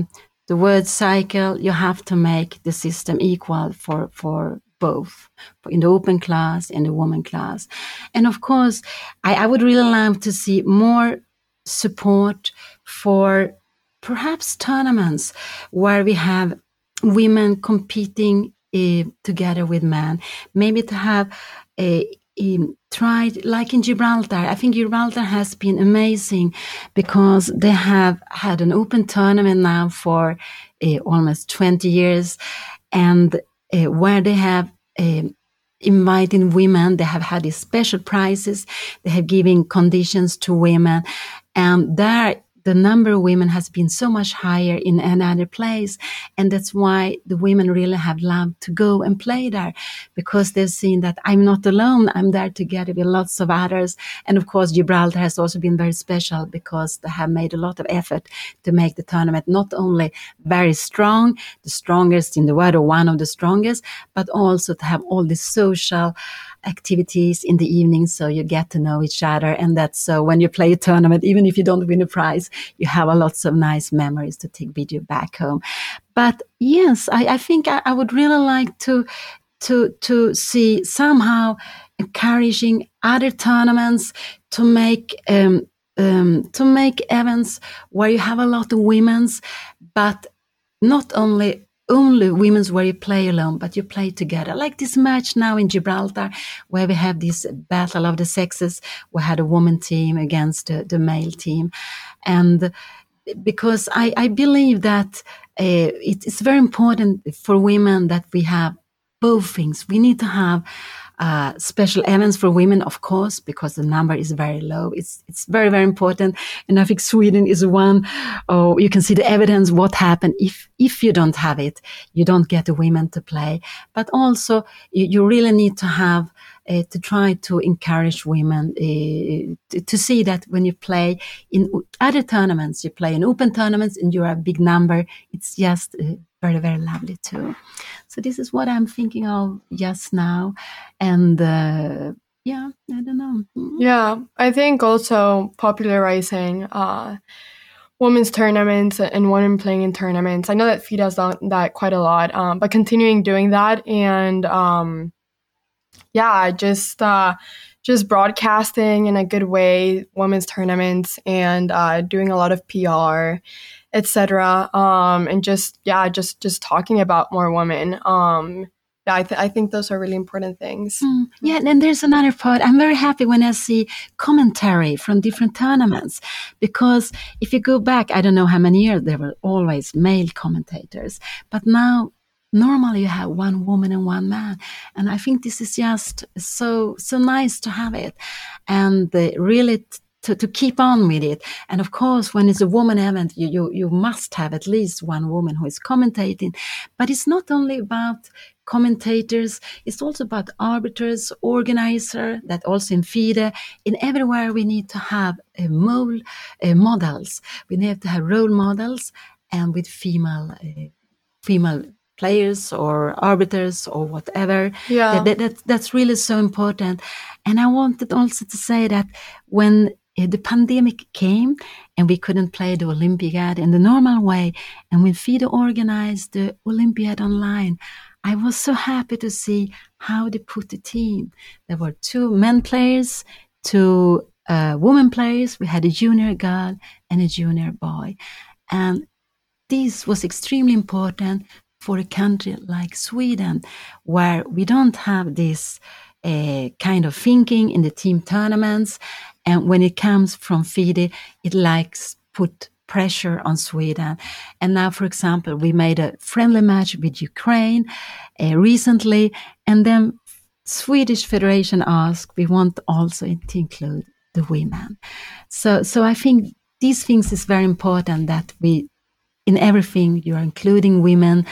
Speaker 1: the word cycle, you have to make the system equal for, for both in the open class and the woman class. And of course, I, I would really love to see more support for perhaps tournaments where we have women competing together with men. Maybe to have a, a tried like in Gibraltar. I think Gibraltar has been amazing because they have had an open tournament now for uh, almost 20 years and uh, where they have uh, inviting women. They have had these special prizes. They have given conditions to women. And there the number of women has been so much higher in another place. And that's why the women really have loved to go and play there because they've seen that I'm not alone. I'm there together with lots of others. And of course, Gibraltar has also been very special because they have made a lot of effort to make the tournament not only very strong, the strongest in the world or one of the strongest, but also to have all the social activities in the evening so you get to know each other and that's so when you play a tournament even if you don't win a prize you have a lots of nice memories to take with you back home. But yes i, I think I, I would really like to to to see somehow encouraging other tournaments to make um, um, to make events where you have a lot of women's, but not only only women's where you play alone, but you play together. Like this match now in Gibraltar, where we have this battle of the sexes. We had a woman team against the, the male team. And because I, I believe that uh, it, it's very important for women that we have both things. We need to have uh, special events for women, of course, because the number is very low. It's it's very very important, and I think Sweden is one. Oh, you can see the evidence what happened if if you don't have it, you don't get the women to play. But also, you, you really need to have uh, to try to encourage women uh, to, to, see that when you play in other tournaments, you play in open tournaments, and you're a big number. It's just uh, very very lovely too. So this is what I'm thinking of just now, and uh, yeah, I don't know.
Speaker 3: Yeah, I think also popularizing uh, women's tournaments and women playing in tournaments. I know that FIDE has done that quite a lot, um, but continuing doing that and um, yeah, just uh, just broadcasting in a good way women's tournaments and uh, doing a lot of PR etc. Um, and just yeah, just just talking about more women. Um, yeah, I, th- I think those are really important things.
Speaker 1: Mm, yeah, and there's another part. I'm very happy when I see commentary from different tournaments because if you go back, I don't know how many years there were always male commentators, but now normally you have one woman and one man and i think this is just so so nice to have it and really to, to keep on with it. And of course, when it's a woman event, you, you, you must have at least one woman who is commentating. But it's not only about commentators, it's also about arbiters, organizer, that also in FIDE. In everywhere, we need to have a mole, uh, models. We need to have role models and with female, uh, female players or arbiters or whatever.
Speaker 3: Yeah.
Speaker 1: That, that, that's really so important. And I wanted also to say that when Eh, the pandemic came and we couldn't play the Olympiad in the normal way. And when FIDE organized the Olympiad online, I was so happy to see how they put the team. There were two men players, two uh, women players. We had a junior girl and a junior boy. And this was extremely important for a country like Sweden, where we don't have this uh, kind of thinking in the team tournaments. And when it comes from FIDE, it likes put pressure on Sweden. And now, for example, we made a friendly match with Ukraine uh, recently, and then Swedish Federation asked, we want also to include the women. So, so I think these things is very important that we, in everything, you are including women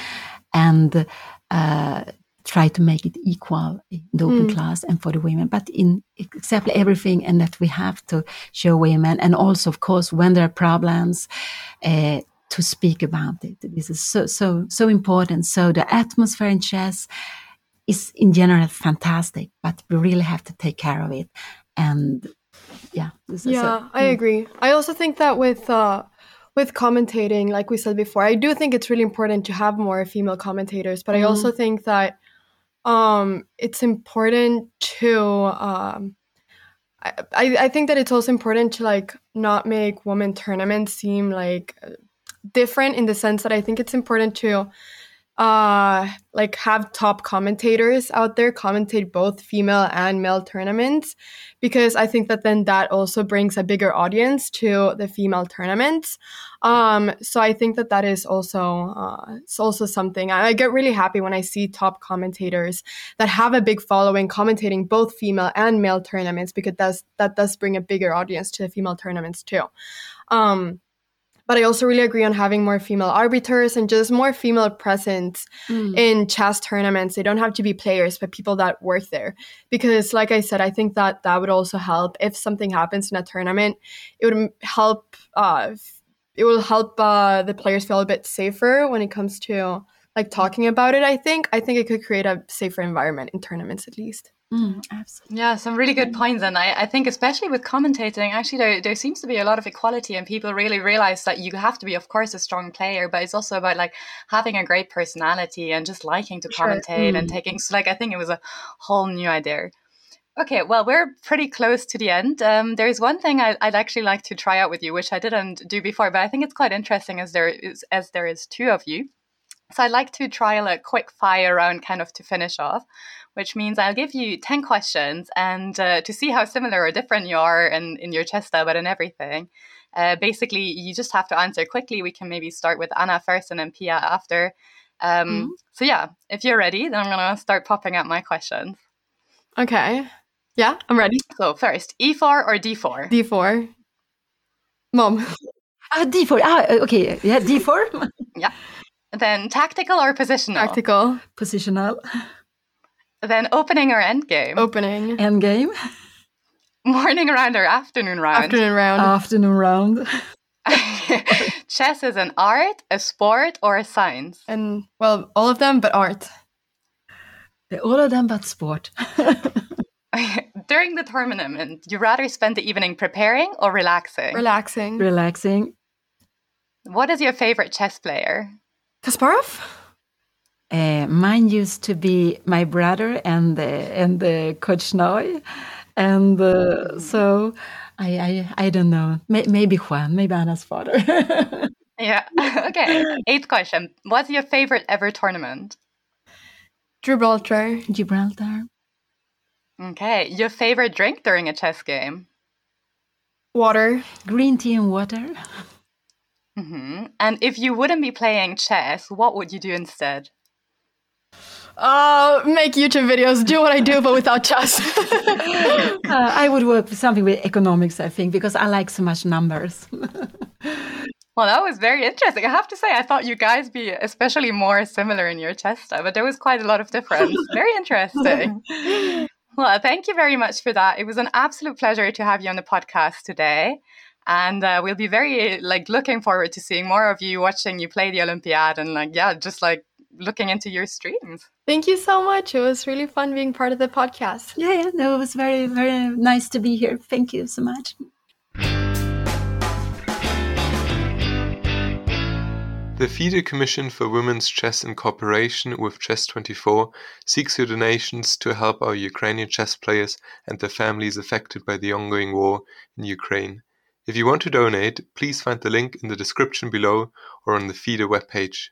Speaker 1: and uh, try to make it equal in the open mm. class and for the women, but in exactly everything, and that we have to show women, and also, of course, when there are problems, uh, to speak about it. This is so so so important. So the atmosphere in chess is in general fantastic, but we really have to take care of it. And yeah,
Speaker 3: yeah, I agree. I also think that with. Uh, with commentating, like we said before, I do think it's really important to have more female commentators, but mm. I also think that um, it's important to um, I, I think that it's also important to like not make women tournaments seem like different in the sense that I think it's important to uh like have top commentators out there commentate both female and male tournaments because i think that then that also brings a bigger audience to the female tournaments. Um so i think that that is also uh it's also something. I, I get really happy when i see top commentators that have a big following commentating both female and male tournaments because that's that does bring a bigger audience to the female tournaments too. Um but I also really agree on having more female arbiters and just more female presence mm. in chess tournaments. They don't have to be players, but people that work there. Because, like I said, I think that that would also help if something happens in a tournament. It would help. Uh, it will help uh, the players feel a bit safer when it comes to like talking about it. I think. I think it could create a safer environment in tournaments, at least.
Speaker 2: Mm, absolutely. Yeah, some really good points. And I, I think, especially with commentating, actually, there, there seems to be a lot of equality, and people really realize that you have to be, of course, a strong player, but it's also about like having a great personality and just liking to sure. commentate mm. and taking. So, like, I think it was a whole new idea. Okay, well, we're pretty close to the end. Um, there's one thing I, would actually like to try out with you, which I didn't do before, but I think it's quite interesting as there is as there is two of you. So I'd like to trial a quick fire round, kind of to finish off which means I'll give you 10 questions and uh, to see how similar or different you are in, in your chess style, but in everything. Uh, basically, you just have to answer quickly. We can maybe start with Anna first and then Pia after. Um,
Speaker 3: Mhm.
Speaker 2: So yeah, if you're ready, then I'm gonna start popping out my questions.
Speaker 3: Okay. Yeah, I'm ready.
Speaker 2: So first, E4 or D4?
Speaker 3: D4. Mom.
Speaker 1: Ah, D4. Ah, okay. Yeah, D4. [laughs]
Speaker 2: then tactical or positional?
Speaker 3: Tactical.
Speaker 1: Positional.
Speaker 2: Then opening or end game?
Speaker 3: Opening.
Speaker 1: End game.
Speaker 2: Morning round or afternoon round?
Speaker 3: Afternoon round.
Speaker 1: Afternoon round. [laughs]
Speaker 2: Chess is an art, a sport, or a science?
Speaker 3: and, well, all of them, but art.
Speaker 1: All of them but sport. [laughs]
Speaker 2: During the tournament, you rather spend the evening preparing or relaxing?
Speaker 3: Relaxing.
Speaker 1: Relaxing.
Speaker 2: what is your favorite chess player?
Speaker 3: Kasparov?
Speaker 1: Uh, mine used to be my brother and the and the coach Noy, and uh, so I, I I don't know. May, maybe Juan, maybe Anna's father. [laughs]
Speaker 2: Yeah. [laughs] okay. Eighth question. What's your favorite ever tournament?
Speaker 3: Gibraltar.
Speaker 1: Gibraltar.
Speaker 2: Okay. Your favorite drink during a chess game?
Speaker 3: Water.
Speaker 1: Green tea and water.
Speaker 2: Hmm And if you wouldn't be playing chess, what would you do instead?
Speaker 3: Uh, make YouTube videos. Do what I do, but without chess. [laughs]
Speaker 1: Uh, I would work with something with economics, I think, because I like so much numbers. [laughs]
Speaker 2: Well, that was very interesting. I have to say, I thought you guys be especially more similar in your chess style, but there was quite a lot of difference. [laughs] very interesting. Well, thank you very much for that. It was an absolute pleasure to have you on the podcast today. And uh, we'll be very like looking forward to seeing more of you, watching you play the Olympiad, and like yeah, just like looking into your streams.
Speaker 3: Thank you so much. It was really fun being part of the podcast.
Speaker 1: yeah, yeah, no, it was very, very nice to be here. Thank you so much.
Speaker 5: The FIDE Commission for Women's Chess in cooperation with Chess24 seeks your donations to help our Ukrainian chess players and their families affected by the ongoing war in Ukraine. If you want to donate, please find the link in the description below or on the FIDE webpage.